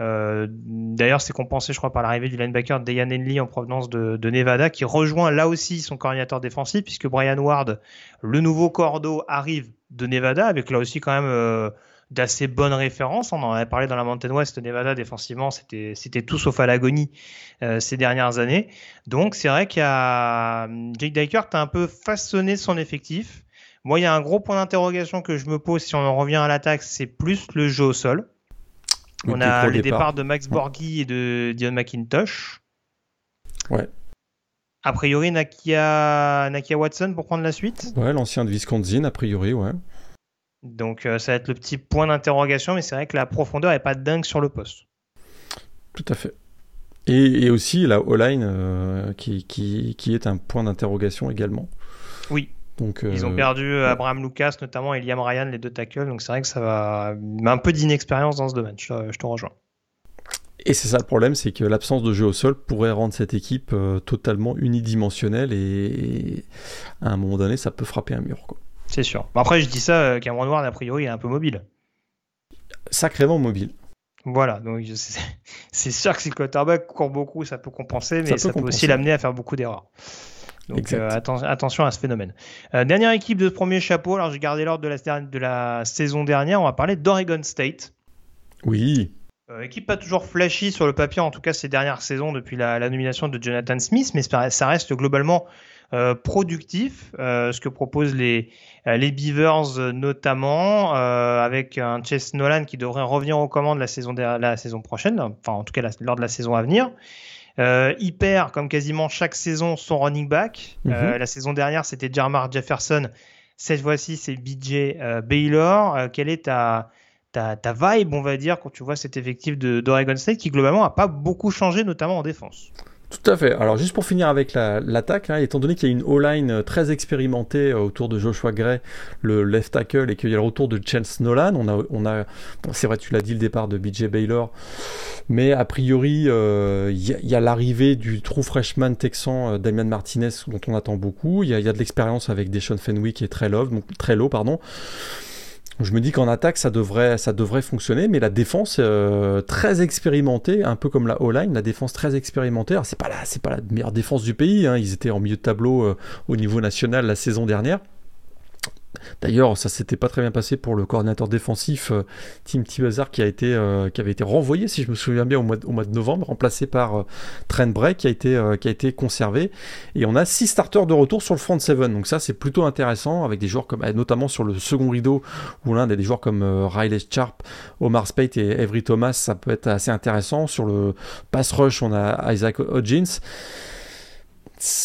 Euh, D'ailleurs, c'est compensé, je crois, par l'arrivée du linebacker Dayan Henley en provenance de, de, Nevada, qui rejoint là aussi son coordinateur défensif, puisque Brian Ward, le nouveau cordeau, arrive de Nevada, avec là aussi quand même d'assez bonnes références. On en avait parlé dans la Mountain West, Nevada défensivement, c'était c'était tout sauf à l'agonie euh, ces dernières années. Donc c'est vrai qu'il y a Jake Dykert a un peu façonné son effectif. Moi, il y a un gros point d'interrogation que je me pose si on en revient à l'attaque, c'est plus le jeu au sol. on a les départs de Max Borghi et de Dion McIntosh. Ouais. A priori, Nakia, Nakia Watson pour prendre la suite Ouais, l'ancien de Wisconsin, a priori, ouais. Donc euh, ça va être le petit point d'interrogation, mais c'est vrai que la profondeur n'est pas dingue sur le poste. Tout à fait. Et, aussi la O-line euh, qui, qui, qui, est un point d'interrogation également. Oui. Donc, Ils ont perdu Abraham Lucas notamment et Liam Ryan, les deux tackles. Donc c'est vrai que ça va un peu d'inexpérience dans ce domaine. Je, je te rejoins. Et c'est ça le problème, c'est que l'absence de jeu au sol pourrait rendre cette équipe totalement unidimensionnelle et, à un moment donné, ça peut frapper un mur. C'est sûr. après, je dis ça, Cameron Ward, a priori, est un peu mobile. Sacrément mobile. Voilà, donc c'est sûr que si le quarterback court beaucoup, ça peut compenser, mais ça, peut, aussi l'amener à faire beaucoup d'erreurs. Donc euh, attention à ce phénomène. Euh, dernière équipe de ce premier chapeau, alors j'ai gardé l'ordre de la, de la saison dernière, on va parler d'Oregon State. Oui. Euh, équipe pas toujours flashy sur le papier, en tout cas ces dernières saisons depuis la, la nomination de Jonathan Smith, mais ça reste globalement euh, productif, euh, ce que proposent les, euh, les Beavers notamment, avec un Chase Nolan qui devrait revenir aux commandes la saison, la saison prochaine, enfin en tout cas lors de la saison à venir. Euh, il perd, comme quasiment chaque saison, son running back. Mhm. la saison dernière, c'était Jarmar Jefferson. Cette fois-ci, c'est BJ Baylor. quelle est ta, ta, ta, vibe, on va dire, quand tu vois cet effectif d'Oregon State qui, globalement, n'a pas beaucoup changé, notamment en défense? Tout à fait. Alors juste pour finir avec l'attaque, hein, étant donné qu'il y a une O-line euh, très expérimentée euh, autour de Joshua Gray, le left tackle, et qu'il y a le retour de Chance Nolan, on a, on a c'est vrai, tu l'as dit, le départ de BJ Baylor, mais a priori, euh, il y a, l'arrivée du true freshman texan Damian Martinez, dont on attend beaucoup. Il y a, y a, de l'expérience avec Deshaun Fenwick et très low, donc très low, pardon. Je me dis qu'en attaque, ça devrait, ça devrait fonctionner, mais la défense euh, très expérimentée, un peu comme la O-line, la défense très expérimentée. Alors c'est pas la, c'est pas la meilleure défense du pays. Hein. Ils étaient en milieu de tableau euh, au niveau national la saison dernière. D'ailleurs, ça s'était pas très bien passé pour le coordinateur défensif euh, Tim Tibazar qui euh, qui avait été renvoyé, si je me souviens bien, au mois de, au mois de novembre, remplacé par euh, Trent Bray qui a été qui a été conservé. Et on a six starters de retour sur le front seven. Donc ça, c'est plutôt intéressant avec des joueurs comme notamment sur le second rideau où l'un des joueurs comme Riley Sharp, Omar Spate et Avery Thomas, ça peut être assez intéressant. Sur le pass rush, on a Isaac Hodgins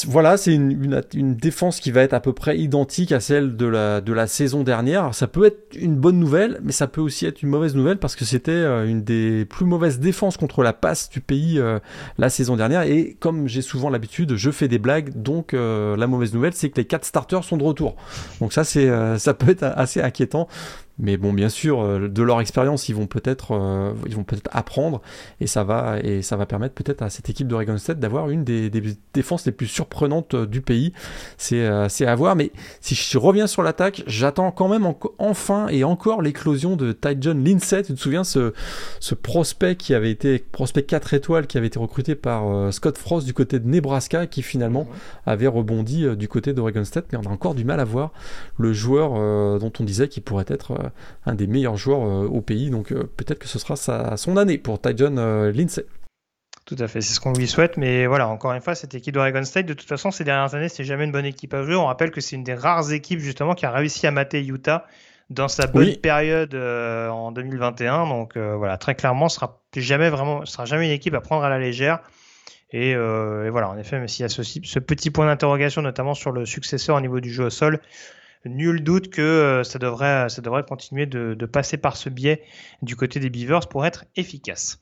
voilà, c'est une, une, défense qui va être à peu près identique à celle de la, de la saison dernière. ça peut être une bonne nouvelle, mais ça peut aussi être une mauvaise nouvelle parce que c'était euh, une des plus mauvaises défenses contre la passe du pays euh, la saison dernière. Et comme j'ai souvent l'habitude, je fais des blagues, donc euh, la mauvaise nouvelle, c'est que les quatre starters sont de retour. Donc ça, c'est, ça peut être assez inquiétant. Mais bon, bien sûr, euh, de leur expérience, ils vont peut-être, euh, ils vont peut-être apprendre, et ça va, et ça va permettre peut-être à cette équipe d'Oregon State d'avoir une des, défenses les plus surprenantes euh, du pays. C'est, à voir. Mais si je reviens sur l'attaque, j'attends quand même enfin et encore l'éclosion de Ty John Lindsay. Tu te souviens ce, ce prospect qui avait été prospect 4 étoiles qui avait été recruté par Scott Frost du côté de Nebraska, qui finalement avait rebondi du côté d'Oregon State. Mais on a encore du mal à voir le joueur dont on disait qu'il pourrait être un des meilleurs joueurs euh, au pays. Donc euh, peut-être que ce sera sa, son année pour Tyjon Lindsay. Tout à fait, c'est ce qu'on lui souhaite. Mais voilà, encore une fois, cette équipe d'Oregon State, de toute façon, ces dernières années, c'est jamais une bonne équipe à jouer. On rappelle que c'est une des rares équipes justement qui a réussi à mater Utah dans sa bonne période en 2021. Donc voilà, très clairement, ce sera jamais vraiment, sera jamais une équipe à prendre à la légère. Et, voilà, en effet, mais s'il y a ce, ce petit point d'interrogation, notamment sur le successeur au niveau du jeu au sol, nul doute que euh, ça devrait, continuer de, passer par ce biais du côté des Beavers pour être efficace.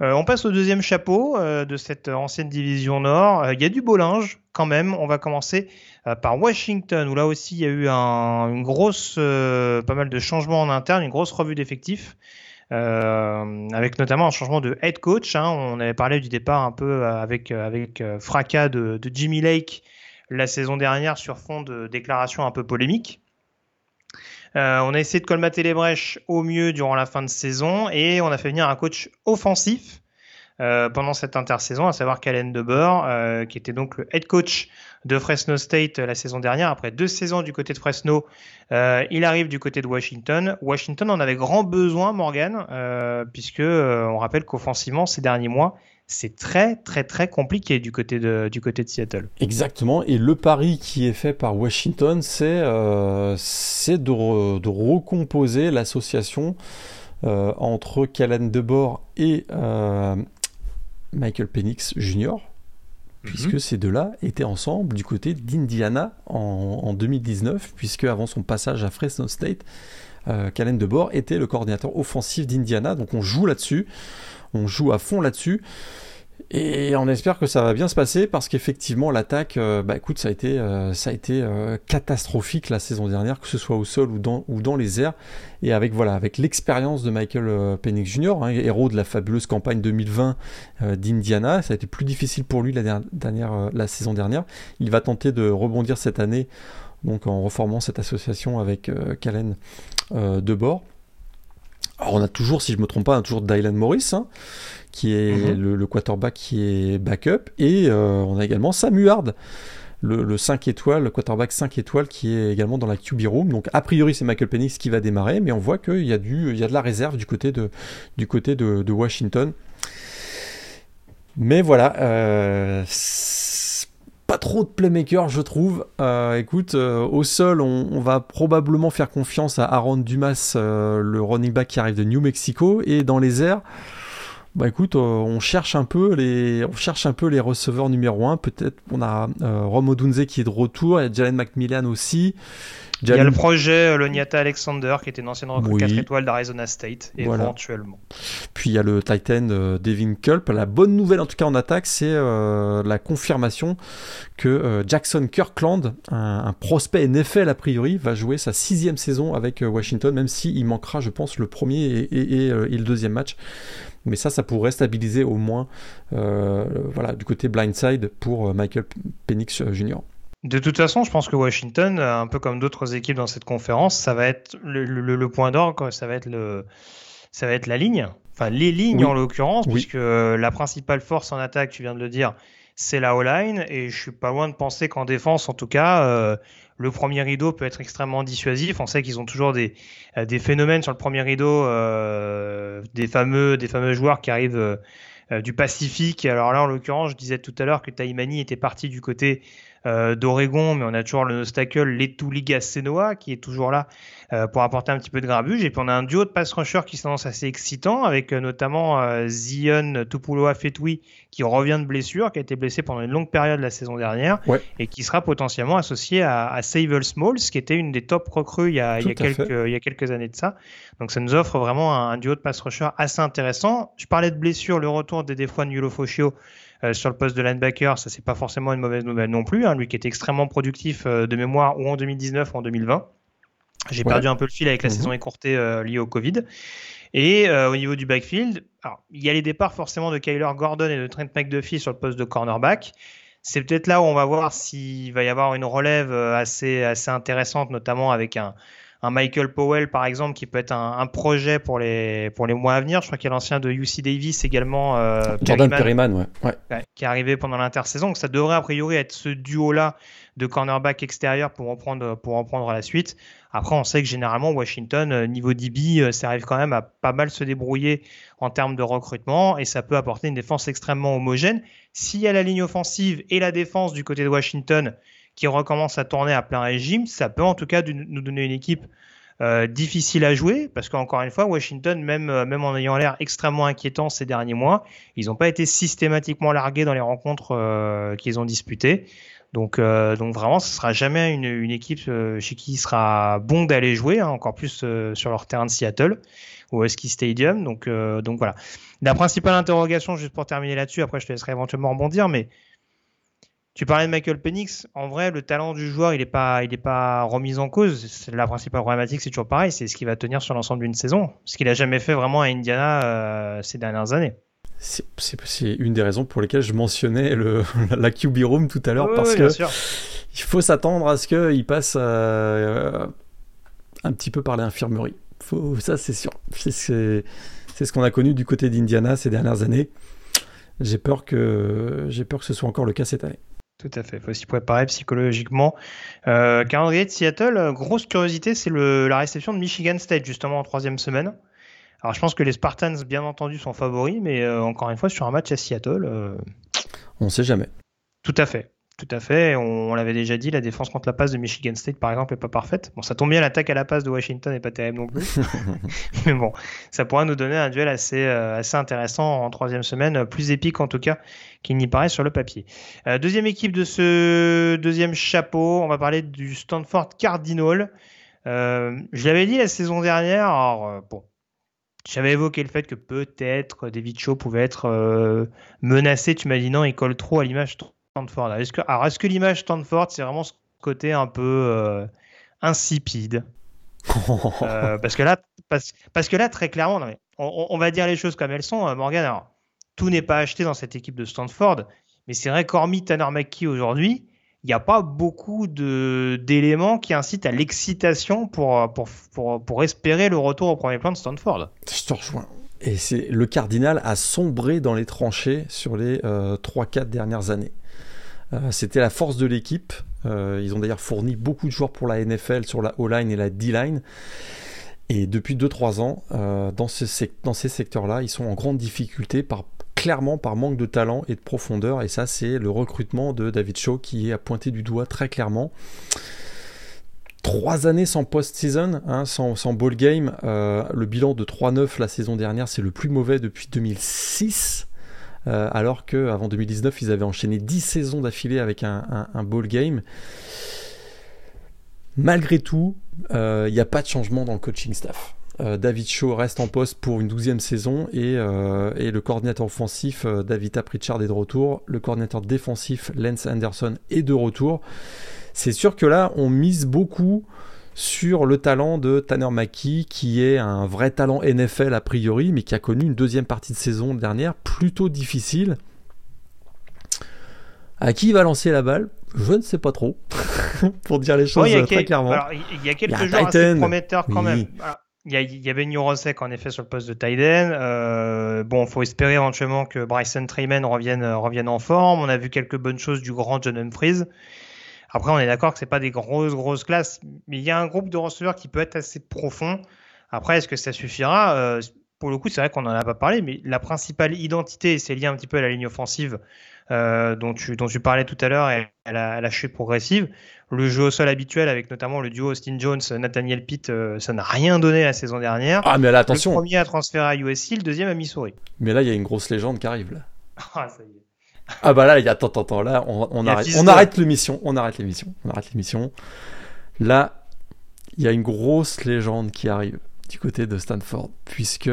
Euh, on passe au deuxième chapeau euh, de cette ancienne division Nord. Il y a du beau linge quand même. On va commencer par Washington où là aussi il y a eu un, une grosse, pas mal de changements en interne, une grosse revue d'effectifs. avec notamment un changement de head coach. Hein. On avait parlé du départ un peu avec, avec fracas de Jimmy Lake la saison dernière sur fond de déclarations un peu polémiques. Euh, on a essayé de colmater les brèches au mieux durant la fin de saison et on a fait venir un coach offensif euh, pendant cette intersaison, à savoir Calen Debord, euh, qui était donc le head coach de Fresno State la saison dernière. Après deux saisons du côté de Fresno, il arrive du côté de Washington. Washington en avait grand besoin, Morgan, puisque on rappelle qu'offensivement, ces derniers mois, c'est très très très compliqué du côté de, du côté de Seattle. Exactement, et le pari qui est fait par Washington, c'est euh, de, de, recomposer l'association euh, entre Callan Debord et euh, Michael Penix Jr., puisque mhm. ces deux-là étaient ensemble du côté d'Indiana en, en, 2019, puisque avant son passage à Fresno State, euh, Callan Debord était le coordinateur offensif d'Indiana, donc on joue là-dessus on joue à fond là-dessus. Et on espère que ça va bien se passer parce qu'effectivement l'attaque, euh, bah écoute, ça a été, euh, euh, catastrophique la saison dernière, que ce soit au sol ou dans, les airs. Et avec voilà, avec l'expérience de Michael Penix Jr., hein, héros de la fabuleuse campagne 2020 d'Indiana, ça a été plus difficile pour lui la saison dernière. Il va tenter de rebondir cette année, donc en reformant cette association avec Calen de bord. Alors on a toujours, si je me trompe pas, on a toujours Dylan Morris. Hein, qui est mhm. le, quarterback qui est backup. Et euh, on a également Sam Huard, le, 5 étoiles, le quarterback 5 étoiles qui est également dans la QB room. Donc a priori c'est Michael Penix qui va démarrer, mais on voit qu'il y, a du, il y a de la réserve du côté de, du côté de, Washington. Mais voilà, euh, pas trop de playmaker je trouve. Euh, écoute, au sol on, va probablement faire confiance à Aaron Dumas, le running back qui arrive de New Mexico, et dans les airs. Bah écoute, euh, on cherche un peu les, on cherche un peu les receveurs numéro 1. Peut-être on a euh, Romo Dunze qui est de retour, il y a Jalen McMillan aussi. Il y a le projet euh, Loniata Alexander qui était une ancienne recrue 4 étoiles d'Arizona State éventuellement. Puis il y a le Titan Devin Culp. La bonne nouvelle en tout cas en attaque, c'est la confirmation que Jackson Kirkland, un, prospect NFL a priori, va jouer sa sixième saison avec Washington, même s'il manquera, je pense, le premier et le deuxième match. Mais ça, ça pourrait stabiliser au moins euh, voilà, du côté blindside pour euh, Michael Penix euh, Jr. De toute façon, je pense que Washington, un peu comme d'autres équipes dans cette conférence, ça va être le, point d'orgue, ça va être le, ça va être la ligne, enfin les lignes en l'occurrence, puisque la principale force en attaque, tu viens de le dire, c'est la O-line, et je suis pas loin de penser qu'en défense, en tout cas, le premier rideau peut être extrêmement dissuasif. On sait qu'ils ont toujours des, euh, des phénomènes sur le premier rideau, euh, des fameux des fameux joueurs qui arrivent euh, du Pacifique. Alors là, en l'occurrence, je disais tout à l'heure que Taimani était parti du côté d'Oregon, mais on a toujours le nostacle Letuliga Senoa qui est toujours là pour apporter un petit peu de grabuge. Et puis on a un duo de pass rusher qui s'annonce assez excitant avec notamment Zion Tupuloa Fetui qui revient de blessure, qui a été blessé pendant une longue période la saison dernière, et qui sera potentiellement associé à, à Sable Smalls, qui était une des top recrues il y, a, il, y a quelques, il y a quelques années de ça. Donc ça nous offre vraiment un, duo de pass rusher assez intéressant. Je parlais de blessure, le retour des fois de Yulofoscio euh, sur le poste de linebacker, ça c'est pas forcément une mauvaise nouvelle non plus. Hein, lui qui était extrêmement productif euh, de mémoire ou en 2019 ou en 2020. J'ai perdu un peu le fil avec la mhm. saison écourtée euh, liée au Covid. Et au niveau du backfield, alors, il y a les départs forcément de Kyler Gordon et de Trent McDuffie sur le poste de cornerback. C'est peut-être là où on va voir s'il va y avoir une relève assez, assez intéressante, notamment avec un, un Michael Powell par exemple qui peut être un, un, projet pour les pour les mois à venir. Je crois qu'il y a l'ancien de UC Davis également, euh, Jordan Perryman, ouais. Ouais. qui est arrivé pendant l'intersaison. Donc ça devrait a priori être ce duo là de cornerback extérieur pour reprendre pour reprendre à la suite. Après, on sait que généralement Washington euh, niveau DB, euh, ça arrive quand même à pas mal se débrouiller en termes de recrutement et ça peut apporter une défense extrêmement homogène. S'il y a la ligne offensive et la défense du côté de Washington qui recommence à tourner à plein régime, ça peut en tout cas nous donner une équipe euh, difficile à jouer parce qu'encore une fois, Washington, même, même en ayant l'air extrêmement inquiétant ces derniers mois, ils n'ont pas été systématiquement largués dans les rencontres qu'ils ont disputées. Donc, euh, donc vraiment, ce sera jamais une, une équipe euh, chez qui il sera bon d'aller jouer, hein, encore plus euh, sur leur terrain de Seattle au Husky Stadium. Donc, donc voilà. La principale interrogation, juste pour terminer là-dessus, après je te laisserai éventuellement rebondir, mais tu parlais de Michael Penix. En vrai, le talent du joueur, il n'est pas, il est pas remis en cause. La principale problématique, c'est toujours pareil, c'est ce qui va tenir sur l'ensemble d'une saison, ce qu'il a jamais fait vraiment à Indiana ces dernières années. C'est une des raisons pour lesquelles je mentionnais le, la QB Room tout à l'heure, parce que il faut s'attendre à ce qu'il passe euh, un petit peu par l'infirmerie. Ça, c'est sûr. C'est ce qu'on a connu du côté d'Indiana ces dernières années. J'ai peur, que, peur que ce soit encore le cas cette année. Tout à fait, il faut s'y préparer psychologiquement. Euh, calendrier de Seattle, grosse curiosité, c'est la réception de Michigan State justement en troisième semaine. Alors je pense que les Spartans, bien entendu, sont favoris, mais euh, encore une fois, sur un match à Seattle. Euh, on ne sait jamais. Tout à fait. Tout à fait. On, l'avait déjà dit, la défense contre la passe de Michigan State, par exemple, n'est pas parfaite. Bon, ça tombe bien, l'attaque à la passe de Washington n'est pas terrible non plus. mais bon, ça pourrait nous donner un duel assez, euh, assez intéressant en troisième semaine, plus épique en tout cas qu'il n'y paraît sur le papier. deuxième équipe de ce deuxième chapeau, on va parler du Stanford Cardinal. je l'avais dit la saison dernière, alors bon, j'avais évoqué le fait que peut-être David Shaw pouvait être menacé. Tu m'as dit non, il colle trop à l'image Stanford. Est-ce que, alors, est-ce que l'image Stanford, c'est vraiment ce côté un peu insipide? Parce que là, parce, que là, très clairement, on, va dire les choses comme elles sont, Morgan. Alors, tout n'est pas acheté dans cette équipe de Stanford, mais c'est vrai qu'hormis Tanner McKee aujourd'hui, il n'y a pas beaucoup d'éléments qui incitent à l'excitation pour, pour, pour, pour, espérer le retour au premier plan de Stanford. Je te rejoins. Et c'est le Cardinal a sombré dans les tranchées sur les euh, 3-4 dernières années. Euh, c'était la force de l'équipe. Euh, ils ont d'ailleurs fourni beaucoup de joueurs pour la NFL sur la O-line et la D-line. Et depuis 2-3 ans, euh, dans, ce dans ces secteurs-là, ils sont en grande difficulté clairement par manque de talent et de profondeur. Et ça, c'est le recrutement de David Shaw qui est à pointer du doigt très clairement. Trois années sans post-season, hein, sans, sans, ball game. Le bilan de 3-9 la saison dernière, c'est le plus mauvais depuis 2006. Euh, alors qu'avant 2019, ils avaient enchaîné 10 saisons d'affilée avec un, ball game. Malgré tout, il euh, n'y a pas de changement dans le coaching staff. Euh, David Shaw reste en poste pour une douzième saison et, euh, le coordinateur offensif euh, David Pritchard est de retour. Le coordinateur défensif Lance Anderson est de retour. C'est sûr que là, on mise beaucoup sur le talent de Tanner Mackie, qui est un vrai talent NFL a priori, mais qui a connu une deuxième partie de saison dernière plutôt difficile. À qui il va lancer la balle? Je ne sais pas trop, pour dire les choses très clairement. il y a quelques joueurs assez prometteurs quand même. Il y, avait Nurosek en effet sur le poste de Tyden. Euh, bon, faut espérer éventuellement que Bryson Treyman revienne, revienne en forme. On a vu quelques bonnes choses du grand John Humphries. Après, on est d'accord que c'est pas des grosses grosses classes, mais il y a un groupe de receveurs qui peut être assez profond. Après, est-ce que ça suffira? Euh, Pour le coup, c'est vrai qu'on en a pas parlé, mais la principale identité, c'est lié un petit peu à la ligne offensive euh, dont, tu, dont tu parlais tout à l'heure et à la, chute progressive. Le jeu au sol habituel avec notamment le duo Austin Jones, Nathaniel Pitt, euh, ça n'a rien donné la saison dernière. Ah, mais là, attention. Le premier à transférer à USC, le deuxième à Missouri. Mais là, il y a une grosse légende qui arrive là. ah, ça y est. Ah bah là, il y a attends, attends, attends, là, on, on arrête, on arrête l'émission, on arrête l'émission, on arrête l'émission. Là, il y a une grosse légende qui arrive du côté de Stanford, puisque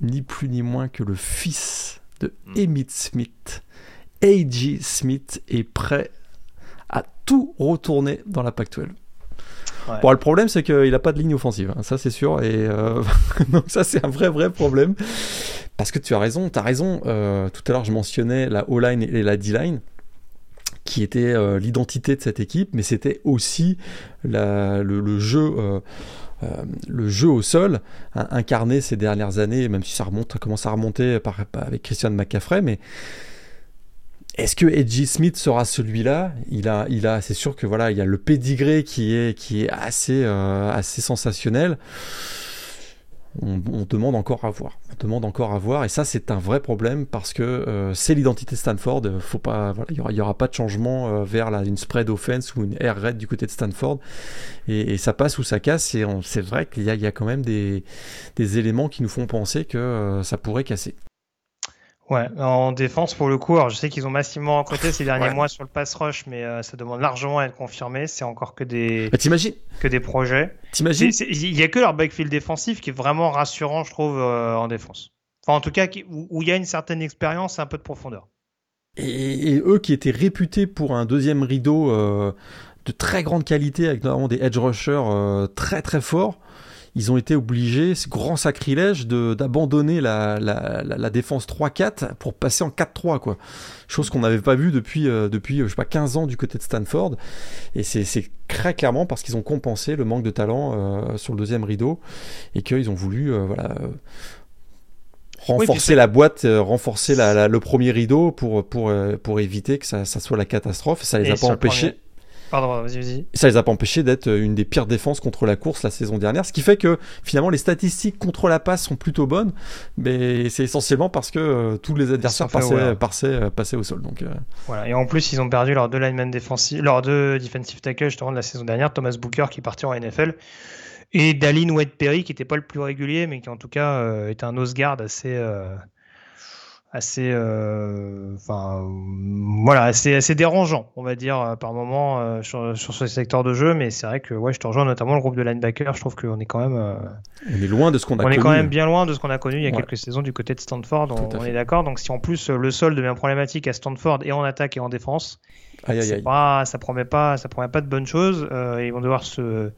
ni plus ni moins que le fils de hmm. Emmitt Smith A.G. Smith est prêt à tout retourner dans la Pac-12. Bon, le problème, c'est qu'il n'a pas de ligne offensive, hein, ça c'est sûr, et euh, donc ça c'est un vrai vrai problème. Parce que tu as raison, tu as raison. Euh, tout à l'heure, je mentionnais la O-line et la D-line qui était euh, l'identité de cette équipe, mais c'était aussi le, jeu. le jeu au sol, hein, incarné ces dernières années, même si ça remonte, commence à remonter avec Christian McCaffrey, mais est-ce que Edgy Smith sera celui-là? Il a, il a, c'est sûr que voilà, il y a le pédigré qui est, qui est assez, euh, assez sensationnel. On, demande encore à voir. On demande encore à voir, et ça c'est un vrai problème parce que euh, c'est l'identité Stanford. Faut pas, voilà, il y aura, aura pas de changement euh, vers la, une spread offense ou une air raid du côté de Stanford, et, ça passe ou ça casse. Et c'est vrai qu'il y y a quand même des, des éléments qui nous font penser que ça pourrait casser. Ouais, en défense pour le coup, alors je sais qu'ils ont massivement recruté ces derniers mois sur le pass rush, mais euh, ça demande largement à être confirmé. C'est encore que des bah, que des projets. T'imagines Il y a que leur backfield défensif qui est vraiment rassurant, je trouve, euh, en défense. Enfin, en tout cas, où il y a une certaine expérience et un peu de profondeur. Et, eux qui étaient réputés pour un deuxième rideau euh, de très grande qualité, avec notamment des edge rushers très très forts ils ont été obligés, ce grand sacrilège, d'abandonner la, la, la, défense 3-4 pour passer en 4-3, quoi. Chose qu'on n'avait pas vu depuis, euh, depuis, je sais pas, 15 ans du côté de Stanford. Et c'est très clairement parce qu'ils ont compensé le manque de talent euh, sur le deuxième rideau et qu'ils ont voulu, euh, voilà renforcer la boîte, renforcer la, le premier rideau pour, pour, pour éviter que ça, ça soit la catastrophe. Ça les a pas empêchés. Pardon, vas-y, vas-y. Ça les a pas empêchés d'être une des pires défenses contre la course la saison dernière, ce qui fait que finalement les statistiques contre la passe sont plutôt bonnes, mais c'est essentiellement parce que euh, tous les adversaires passaient, euh, passaient, au sol. Donc, euh. Voilà, et en plus ils ont perdu leurs deux linemen défensifs, leurs deux defensive tackles justement de la saison dernière, Thomas Booker qui est parti en NFL, et Dalin White Perry qui n'était pas le plus régulier, mais qui en tout cas était un nose guard assez assez, euh, enfin, voilà, assez, assez dérangeant, on va dire, euh, par moment euh, sur, sur, ce secteur de jeu. Mais c'est vrai que ouais, je te rejoins notamment le groupe de linebackers. Je trouve qu'on est quand même, on est loin de ce qu'on a. On est quand même bien loin de ce qu'on a connu il y a quelques saisons du côté de Stanford. On, est d'accord. Donc si en plus le sol devient problématique à Stanford et en attaque et en défense, aïe, aïe, aïe. Pas, ça promet pas, ça promet pas de bonnes choses. ils vont devoir se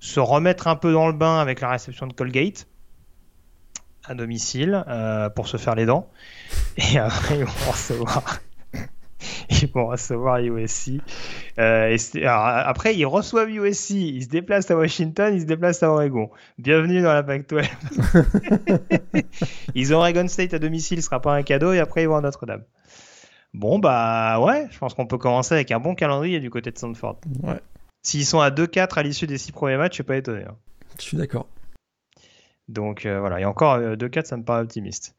se remettre un peu dans le bain avec la réception de Colgate à domicile euh, pour se faire les dents. Et après, ils vont recevoir. ils vont recevoir USC. Euh, après, ils reçoivent USC, ils se déplacent à Washington, ils se déplacent à Oregon. Bienvenue dans la Pac-12. ils ont Oregon State à domicile, ce sera pas un cadeau, et après ils vont à Notre-Dame. Bon, bah ouais, je pense qu'on peut commencer avec un bon calendrier du côté de Stanford. Ouais. S'ils sont à 2-4 à l'issue des 6 premiers matchs, je suis pas étonné. Hein. Je suis d'accord. Donc euh, voilà, et encore 2-4, euh, ça me paraît optimiste.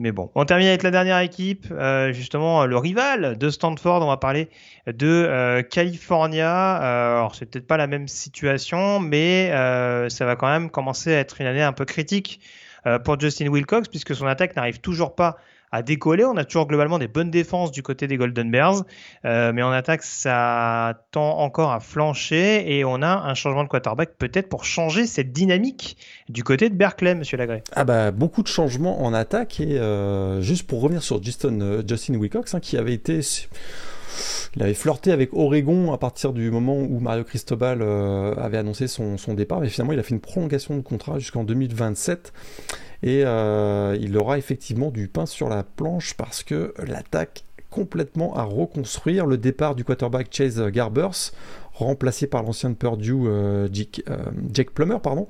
Mais bon, on termine avec la dernière équipe, euh, justement le rival de Stanford. On va parler de California. alors c'est peut-être pas la même situation, mais ça va quand même commencer à être une année un peu critique pour Justin Wilcox puisque son attaque n'arrive toujours pas à décoller. On a toujours globalement des bonnes défenses du côté des Golden Bears, euh, mais en attaque, ça tend encore à flancher et on a un changement de quarterback peut-être pour changer cette dynamique du côté de Berkeley, Monsieur Lagré. Ah bah beaucoup de changements en attaque et euh, juste pour revenir sur Justin, euh, Justin Wilcox hein, qui avait été il avait flirté avec Oregon à partir du moment où Mario Cristobal avait annoncé son, son, départ, mais finalement il a fait une prolongation de contrat jusqu'en 2027 et euh, il aura effectivement du pain sur la planche parce que l'attaque complètement à reconstruire. Le départ du quarterback Chase Garbers, remplacé par l'ancien de Purdue euh, euh, Jake, Plummer, pardon.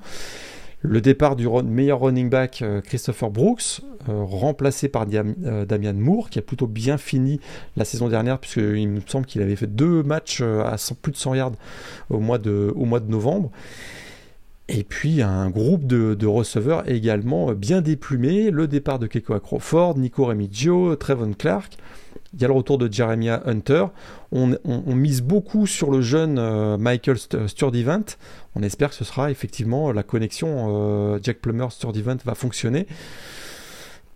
Le départ du meilleur running back Christopher Brooks, remplacé par Damian Moore, qui a plutôt bien fini la saison dernière, puisqu'il me semble qu'il avait fait deux matchs à plus de 100 yards au mois de, au mois de novembre. Et puis un groupe de, receveurs également bien déplumé. Le départ de Keko Crawford, Nico Remigio, Trevon Clark. Il y a le retour de Jeremiah Hunter. On, mise beaucoup sur le jeune euh, Michael Sturdivant. On espère que ce sera effectivement la connexion euh, Jack Plummer-Sturdivant va fonctionner.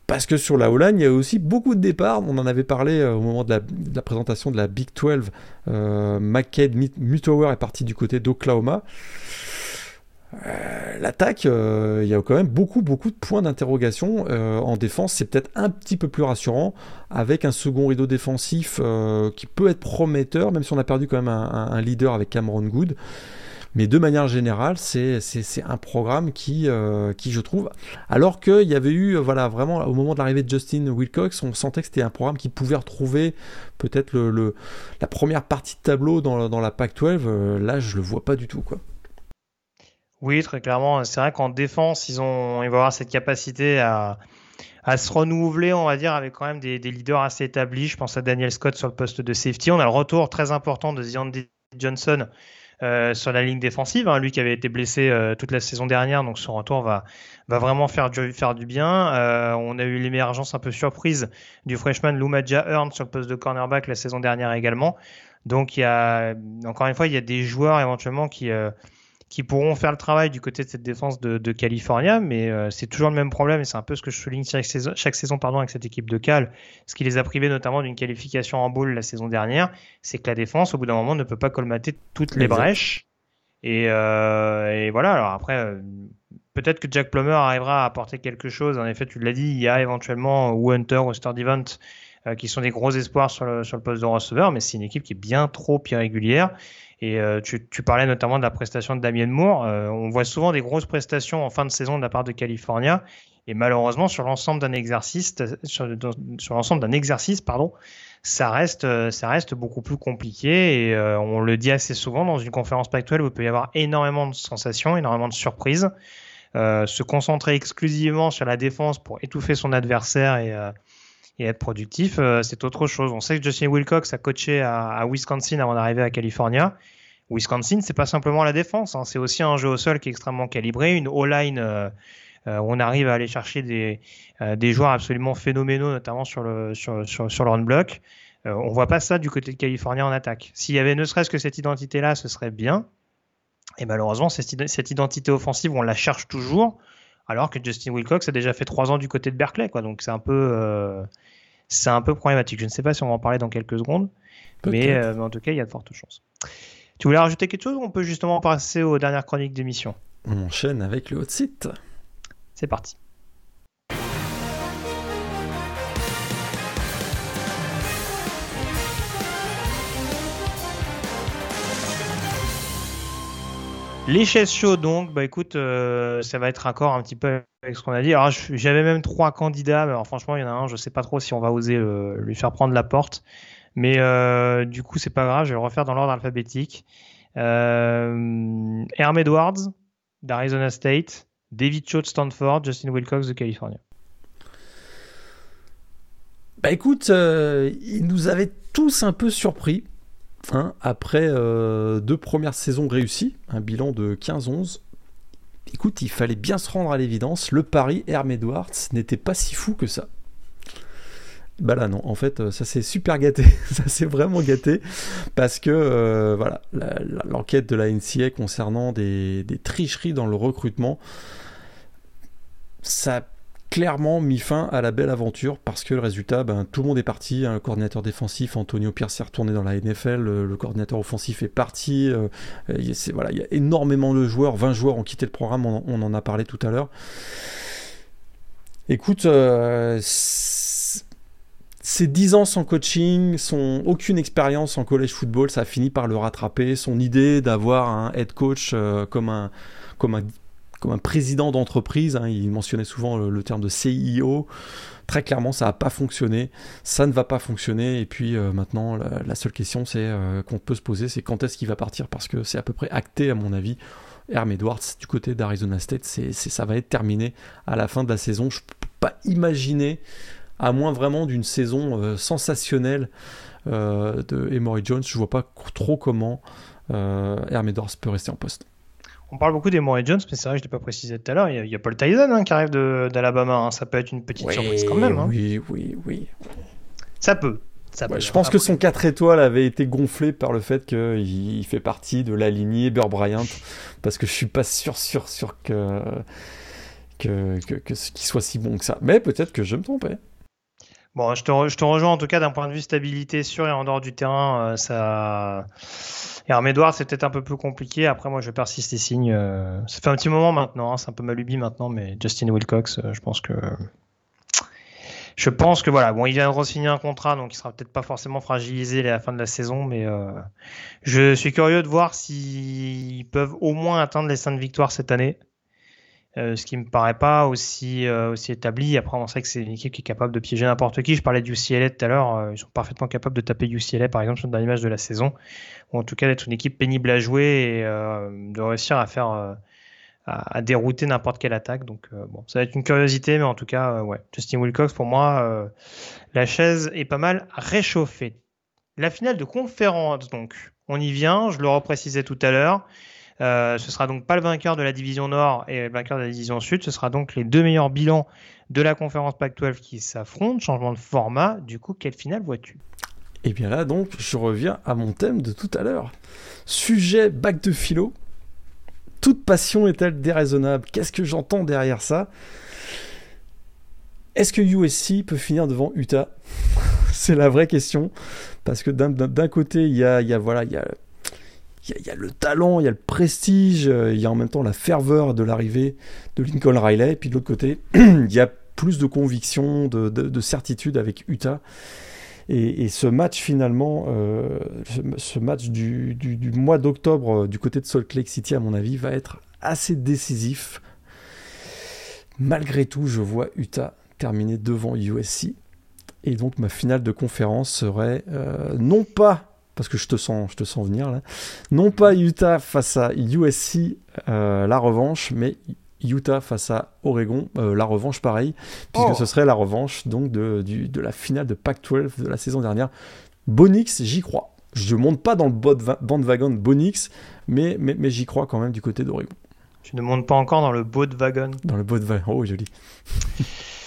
Parce que sur la O-line, il y a aussi beaucoup de départs. On en avait parlé euh, au moment de la, présentation de la Big 12. Euh, McCade Mutower est parti du côté d'Oklahoma. Euh, l'attaque, euh, il y a quand même beaucoup, beaucoup de points d'interrogation. Euh, en défense, c'est peut-être un petit peu plus rassurant, avec un second rideau défensif qui peut être prometteur, même si on a perdu quand même un, leader avec Cameron Good. Mais de manière générale, c'est un programme qui, qui, je trouve, alors qu'il y avait eu, voilà, vraiment, au moment de l'arrivée de Justin Wilcox, on sentait que c'était un programme qui pouvait retrouver peut-être la première partie de tableau dans, la PAC-12. là, je le vois pas du tout, quoi. Oui, très clairement. C'est vrai qu'en défense, ils, ont, ils vont avoir cette capacité à, se renouveler, on va dire, avec quand même des, leaders assez établis. Je pense à Daniel Scott sur le poste de safety. On a le retour très important de Zion Johnson euh, sur la ligne défensive. Hein, lui qui avait été blessé euh, toute la saison dernière, donc son retour va, vraiment faire du, bien. Euh, on a eu l'émergence un peu surprise du freshman Lumaja Earn sur le poste de cornerback la saison dernière également. Donc il y a encore une fois, il y a des joueurs éventuellement qui qui pourront faire le travail du côté de cette défense de, de California, mais euh, c'est toujours le même problème et c'est un peu ce que je souligne chaque saison, chaque saison pardon, avec cette équipe de Cal, ce qui les a privés notamment d'une qualification en bowl la saison dernière, c'est que la défense au bout d'un moment ne peut pas colmater toutes les brèches. Et, euh, et, voilà, alors après, euh, peut-être que Jack Plummer arrivera à apporter quelque chose. En effet, tu l'as dit, il y a éventuellement ou Hunter ou Sturdivant qui sont des gros espoirs sur le, sur le poste de receveur, mais c'est une équipe qui est bien trop irrégulière. Et euh, tu, parlais notamment de la prestation de Damien Moore. Euh, on voit souvent des grosses prestations en fin de saison de la part de California. Et malheureusement, sur l'ensemble d'un exercice, sur, l'ensemble d'un exercice, pardon, ça reste, ça reste beaucoup plus compliqué. Et euh, on le dit assez souvent dans une conférence pactuelle où il peut y avoir énormément de sensations, énormément de surprises. Euh, se concentrer exclusivement sur la défense pour étouffer son adversaire et, être productif, c'est autre chose. On sait que Justin Wilcox a coaché à, Wisconsin avant d'arriver à California. Wisconsin, c'est pas simplement la défense, hein. c'est aussi un jeu au sol qui est extrêmement calibré, une O-line euh, euh, où on arrive à aller chercher des, euh, des joueurs absolument phénoménaux, notamment sur le, sur, sur, sur le run block. on voit pas ça du côté de Californie en attaque. S'il y avait ne serait-ce que cette identité-là, ce serait bien. Et malheureusement, cette, identité offensive, on la cherche toujours. alors que Justin Wilcox a déjà fait trois ans du côté de Berkeley, quoi. Donc c'est un peu, c'est un peu problématique. Je ne sais pas si on va en parler dans quelques secondes, mais, mais, en tout cas, il y a de fortes chances. Tu voulais rajouter quelque chose ou on peut justement passer aux dernières chroniques d'émission? On enchaîne avec le hot site. C'est parti. Les chaises chaudes, donc, bah écoute, euh, ça va être encore un petit peu avec ce qu'on a dit. Alors, j'avais même trois candidats, mais alors, franchement, il y en a un, je sais pas trop si on va oser euh, lui faire prendre la porte. Mais euh, du coup, c'est pas grave, je vais le refaire dans l'ordre alphabétique. Herm Edwards, d'Arizona State, David Cho de Stanford, Justin Wilcox de Californie. Bah écoute, ils nous avaient tous un peu surpris. Hein, après euh, deux premières saisons réussies, un bilan de 15-11, écoute, il fallait bien se rendre à l'évidence, le pari Herm Edwards n'était pas si fou que ça. Bah là non, en fait, euh, ça s'est super gâté, ça s'est vraiment gâté, parce que euh, voilà, l'enquête de la NCA concernant des, tricheries dans le recrutement, ça clairement mis fin à la belle aventure parce que le résultat, ben, tout le monde est parti. Un coordinateur défensif, Antonio Pierce, est retourné dans la NFL. Le, coordinateur offensif est parti. Euh, il, voilà, il y a énormément de joueurs. 20 joueurs ont quitté le programme. On, en a parlé tout à l'heure. Écoute, euh, ces 10 ans sans coaching, son aucune expérience en college football, ça a fini par le rattraper. Son idée d'avoir un head coach euh, comme un président d'entreprise. Hein, il mentionnait souvent le, terme de CIO. Très clairement, ça n'a pas fonctionné. Ça ne va pas fonctionner. Et puis euh, maintenant, la, seule question euh, qu'on peut se poser, c'est quand est-ce qu'il va partir? Parce que c'est à peu près acté, à mon avis. Herm Edwards, du côté d'Arizona State, ça va être terminé à la fin de la saison. Je ne peux pas imaginer, à moins vraiment d'une saison euh, sensationnelle de Emory Jones, je vois pas trop comment Herm Edwards peut rester en poste. On parle beaucoup d'Emory Jones, mais c'est vrai que je ne l'ai pas précisé tout à l'heure. Il y, a, Paul Tyson hein, qui arrive d'Alabama. Hein. Ça peut être une petite surprise quand même. Hein. Oui, oui, oui. Ça peut. Ça je pense que son 4 étoiles avait été gonflé par le fait qu'il fait partie de la lignée Burr Bryant. Parce que je suis pas sûr, sûr, sûr que, que, que, qu'il soit si bon que ça. Mais peut-être que je me trompais. Bon, je te, rejoins en tout cas d'un point de vue stabilité sur et en dehors du terrain. Euh, ça c'est peut-être un peu plus compliqué. Après, moi, je persiste et signe. Euh, ça fait un petit moment maintenant, hein, c'est un peu ma lubie maintenant, mais Justin Wilcox, euh, je pense que. Je pense que voilà, bon, il vient de re-signer un contrat, donc il sera peut-être pas forcément fragilisé à la fin de la saison, mais je suis curieux de voir s'ils peuvent au moins atteindre les 5 victoires cette année. Euh, ce qui me paraît pas aussi euh, aussi établi. Après, on sait que c'est une équipe qui est capable de piéger n'importe qui. Je parlais du UCLA tout à l'heure. Euh, ils sont parfaitement capables de taper UCLA, par exemple, dans l'image de la saison, ou en tout cas d'être une équipe pénible à jouer et de réussir à faire à, dérouter n'importe quelle attaque. Donc bon, ça va être une curiosité, mais en tout cas, ouais, Justin Wilcox pour moi, la chaise est pas mal réchauffée. La finale de conférence, donc, on y vient. Je le reprécisais tout à l'heure. Euh, ce sera donc pas le vainqueur de la division Nord et le vainqueur de la division Sud. Ce sera donc les deux meilleurs bilans de la conférence Pac-12 qui s'affrontent. Changement de format. Du coup, quelle finale vois-tu? Et eh bien là, donc, je reviens à mon thème de tout à l'heure. Sujet bac de philo. Toute passion est-elle déraisonnable? Qu'est-ce que j'entends derrière ça? Est-ce que USC peut finir devant Utah? C'est la vraie question. Parce que d'un côté, il y a, y a, voilà, il y a il y, a le talent, il y a le prestige, euh, il y a en même temps la ferveur de l'arrivée de Lincoln Riley. Et puis de l'autre côté, il y a plus de conviction, de, certitude avec Utah. Et, ce match finalement, euh, ce, match du, mois d'octobre euh, du côté de Salt Lake City, à mon avis, va être assez décisif. Malgré tout, je vois Utah terminer devant USC. Et donc ma finale de conférence serait non pas parce que je te sens, je te sens venir là. Non pas Utah face à USC, euh, la revanche, mais Utah face à Oregon, euh, la revanche pareil, puisque oh. ce serait la revanche donc de, de la finale de Pac-12 de la saison dernière. Bonix, j'y crois. Je ne monte pas dans le bandwagon Bonix, mais, mais, mais j'y crois quand même du côté d'Oregon. Tu ne montes pas encore dans le wagon Dans le wagon, oh joli.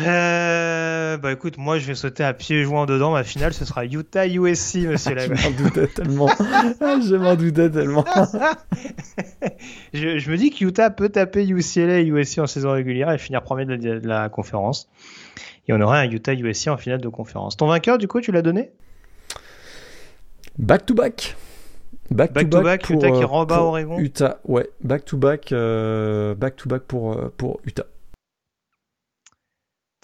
euh... bah écoute, moi je vais sauter à pieds joints dedans. Ma finale, ce sera Utah USC, monsieur Je m'en doutais tellement. Ah, je m'en doutais tellement. je, me dis que Utah peut taper UCLA et USC en saison régulière et finir premier de la, de la conférence. Et on aurait un Utah USC en finale de conférence. Ton vainqueur, du coup, tu l'as donné? Back to back. Back, to back, Utah qui rentre Oregon. Utah, ouais, back to back, euh, back to back pour euh, pour Utah.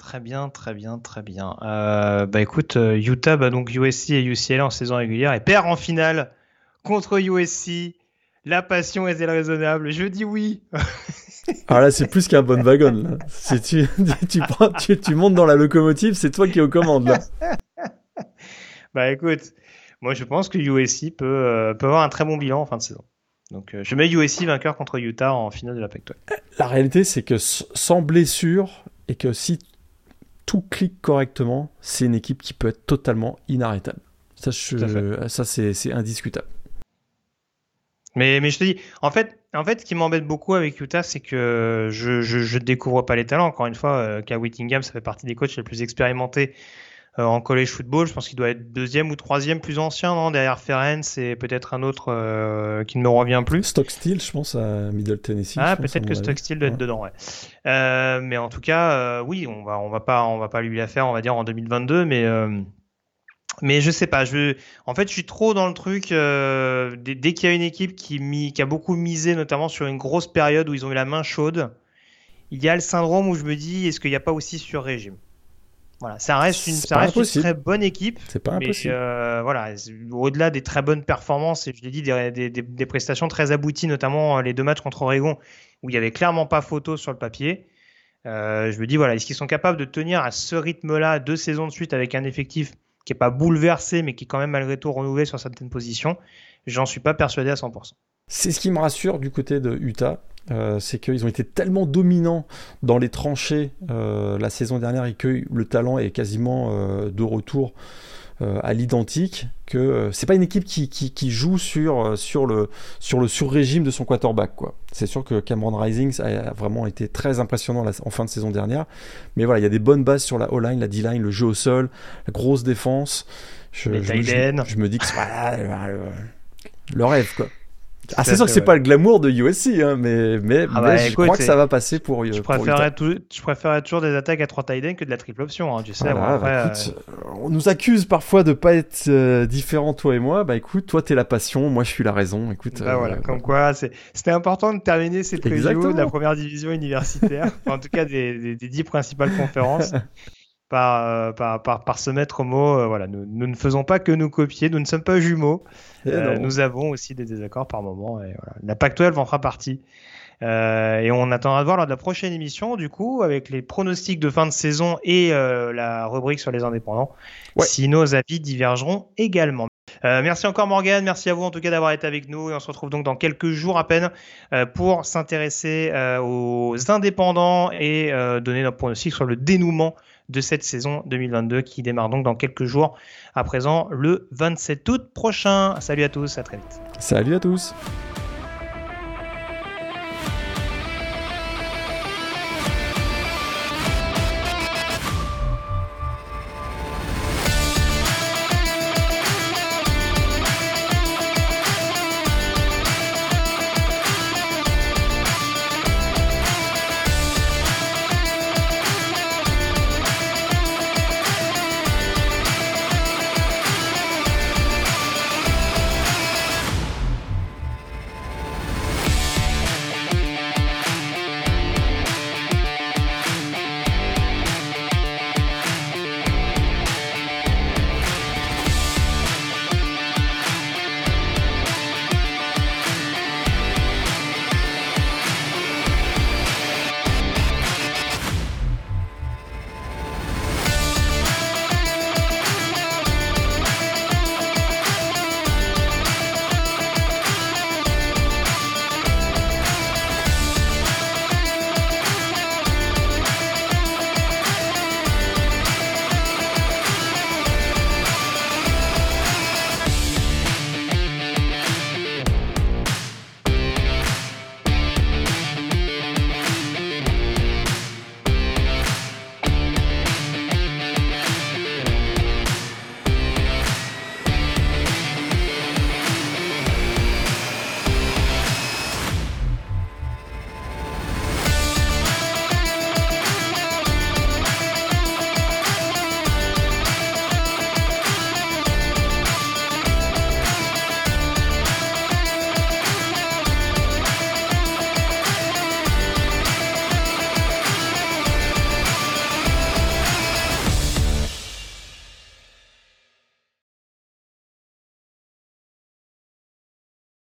Très bien, très bien, très bien. Euh, bah écoute, Utah, bah donc USC et UCLA en saison régulière et perd en finale contre USC. La passion est-elle raisonnable? Je dis oui. Ah là, c'est plus qu'un bon wagon. Si tu, tu, prends, tu, tu, montes dans la locomotive, c'est toi qui es aux commandes. Là. bah écoute, moi, je pense que USC peut, euh, peut avoir un très bon bilan en fin de saison. Donc, euh, je mets USC vainqueur contre Utah en finale de la Pac-12. La réalité, c'est que sans blessure et que si tout clique correctement, c'est une équipe qui peut être totalement inarrêtable. Ça, ça c'est indiscutable. Mais, mais je te dis, en fait, en fait, ce qui m'embête beaucoup avec Utah, c'est que je, ne découvre pas les talents. Encore une fois, euh, K. Whittingham, ça fait partie des coachs les plus expérimentés euh, en college football. Je pense qu'il doit être deuxième ou troisième plus ancien, non Derrière Ferenc et peut-être un autre euh, qui ne me revient plus. Stockstill, je pense, à Middle Tennessee. Ah, peut-être que Stockstill doit être dedans, ouais. Euh, mais en tout cas, oui, on va, on va pas, on va pas lui la faire, on va dire en 2022, mais. Mais je sais pas, je en fait je suis trop dans le truc dès, qu'il y a une équipe qui, qui a beaucoup misé notamment sur une grosse période où ils ont eu la main chaude, il y a le syndrome où je me dis est-ce qu'il n'y a pas aussi sur régime voilà, ça reste une, ça reste une très bonne équipe. C'est pas impossible. Euh, voilà, au-delà des très bonnes performances, et je l'ai dit, des, des, des, prestations très abouties, notamment euh, les deux matchs contre Oregon, où il y avait clairement pas photo sur le papier. Euh, je me dis, voilà, est-ce qu'ils sont capables de tenir à ce rythme-là deux saisons de suite avec un effectif qui est pas bouleversé, mais qui est quand même malgré tout renouvelé sur certaines positions? J'en suis pas persuadé à 100%. C'est ce qui me rassure du côté de Utah. Euh, c'est qu'ils ont été tellement dominants dans les tranchées euh, la saison dernière et que le talent est quasiment euh, de retour à l'identique que c'est pas une équipe qui, qui, joue sur, sur le sur le sur-régime de son quarterback quoi. C'est sûr que Cameron Rising a vraiment été très impressionnant en fin de saison dernière, mais voilà il y a des bonnes bases sur la O-line, la D-line, le jeu au sol, la grosse défense. Je, je, je me dis que c'est le rêve quoi. Ah, c'est sûr que c'est pas le glamour de USC, hein, mais, mais, ah bah, je crois que ça va passer pour. Je préférerais, je préférerais toujours des attaques à 3 tight que de la triple option, hein, tu sais. Bah, euh, On nous accuse parfois de pas être euh, différents, toi et moi. Bah écoute, toi t'es la passion, moi je suis la raison. Écoute. Bah, voilà, euh, comme quoi, c'était important de terminer cette review de la première division universitaire, en tout cas des, des, 10 principales conférences. Par, par, par, par, se mettre au mot. voilà, nous, nous, ne faisons pas que nous copier, nous ne sommes pas jumeaux. Euh, nous avons aussi des désaccords par moment. Et voilà. La Pac-12 en fera partie. Euh, et on attendra de voir lors de la prochaine émission, du coup, avec les pronostics de fin de saison et euh, la rubrique sur les indépendants, si nos avis divergeront également. Euh, merci encore Morgan, merci à vous en tout cas d'avoir été avec nous et on se retrouve donc dans quelques jours à peine euh, pour s'intéresser euh, aux indépendants et donner notre pronostic sur le dénouement de cette saison 2022 qui démarre donc dans quelques jours. À présent, le 27 août prochain. Salut à tous, à très vite. Salut à tous.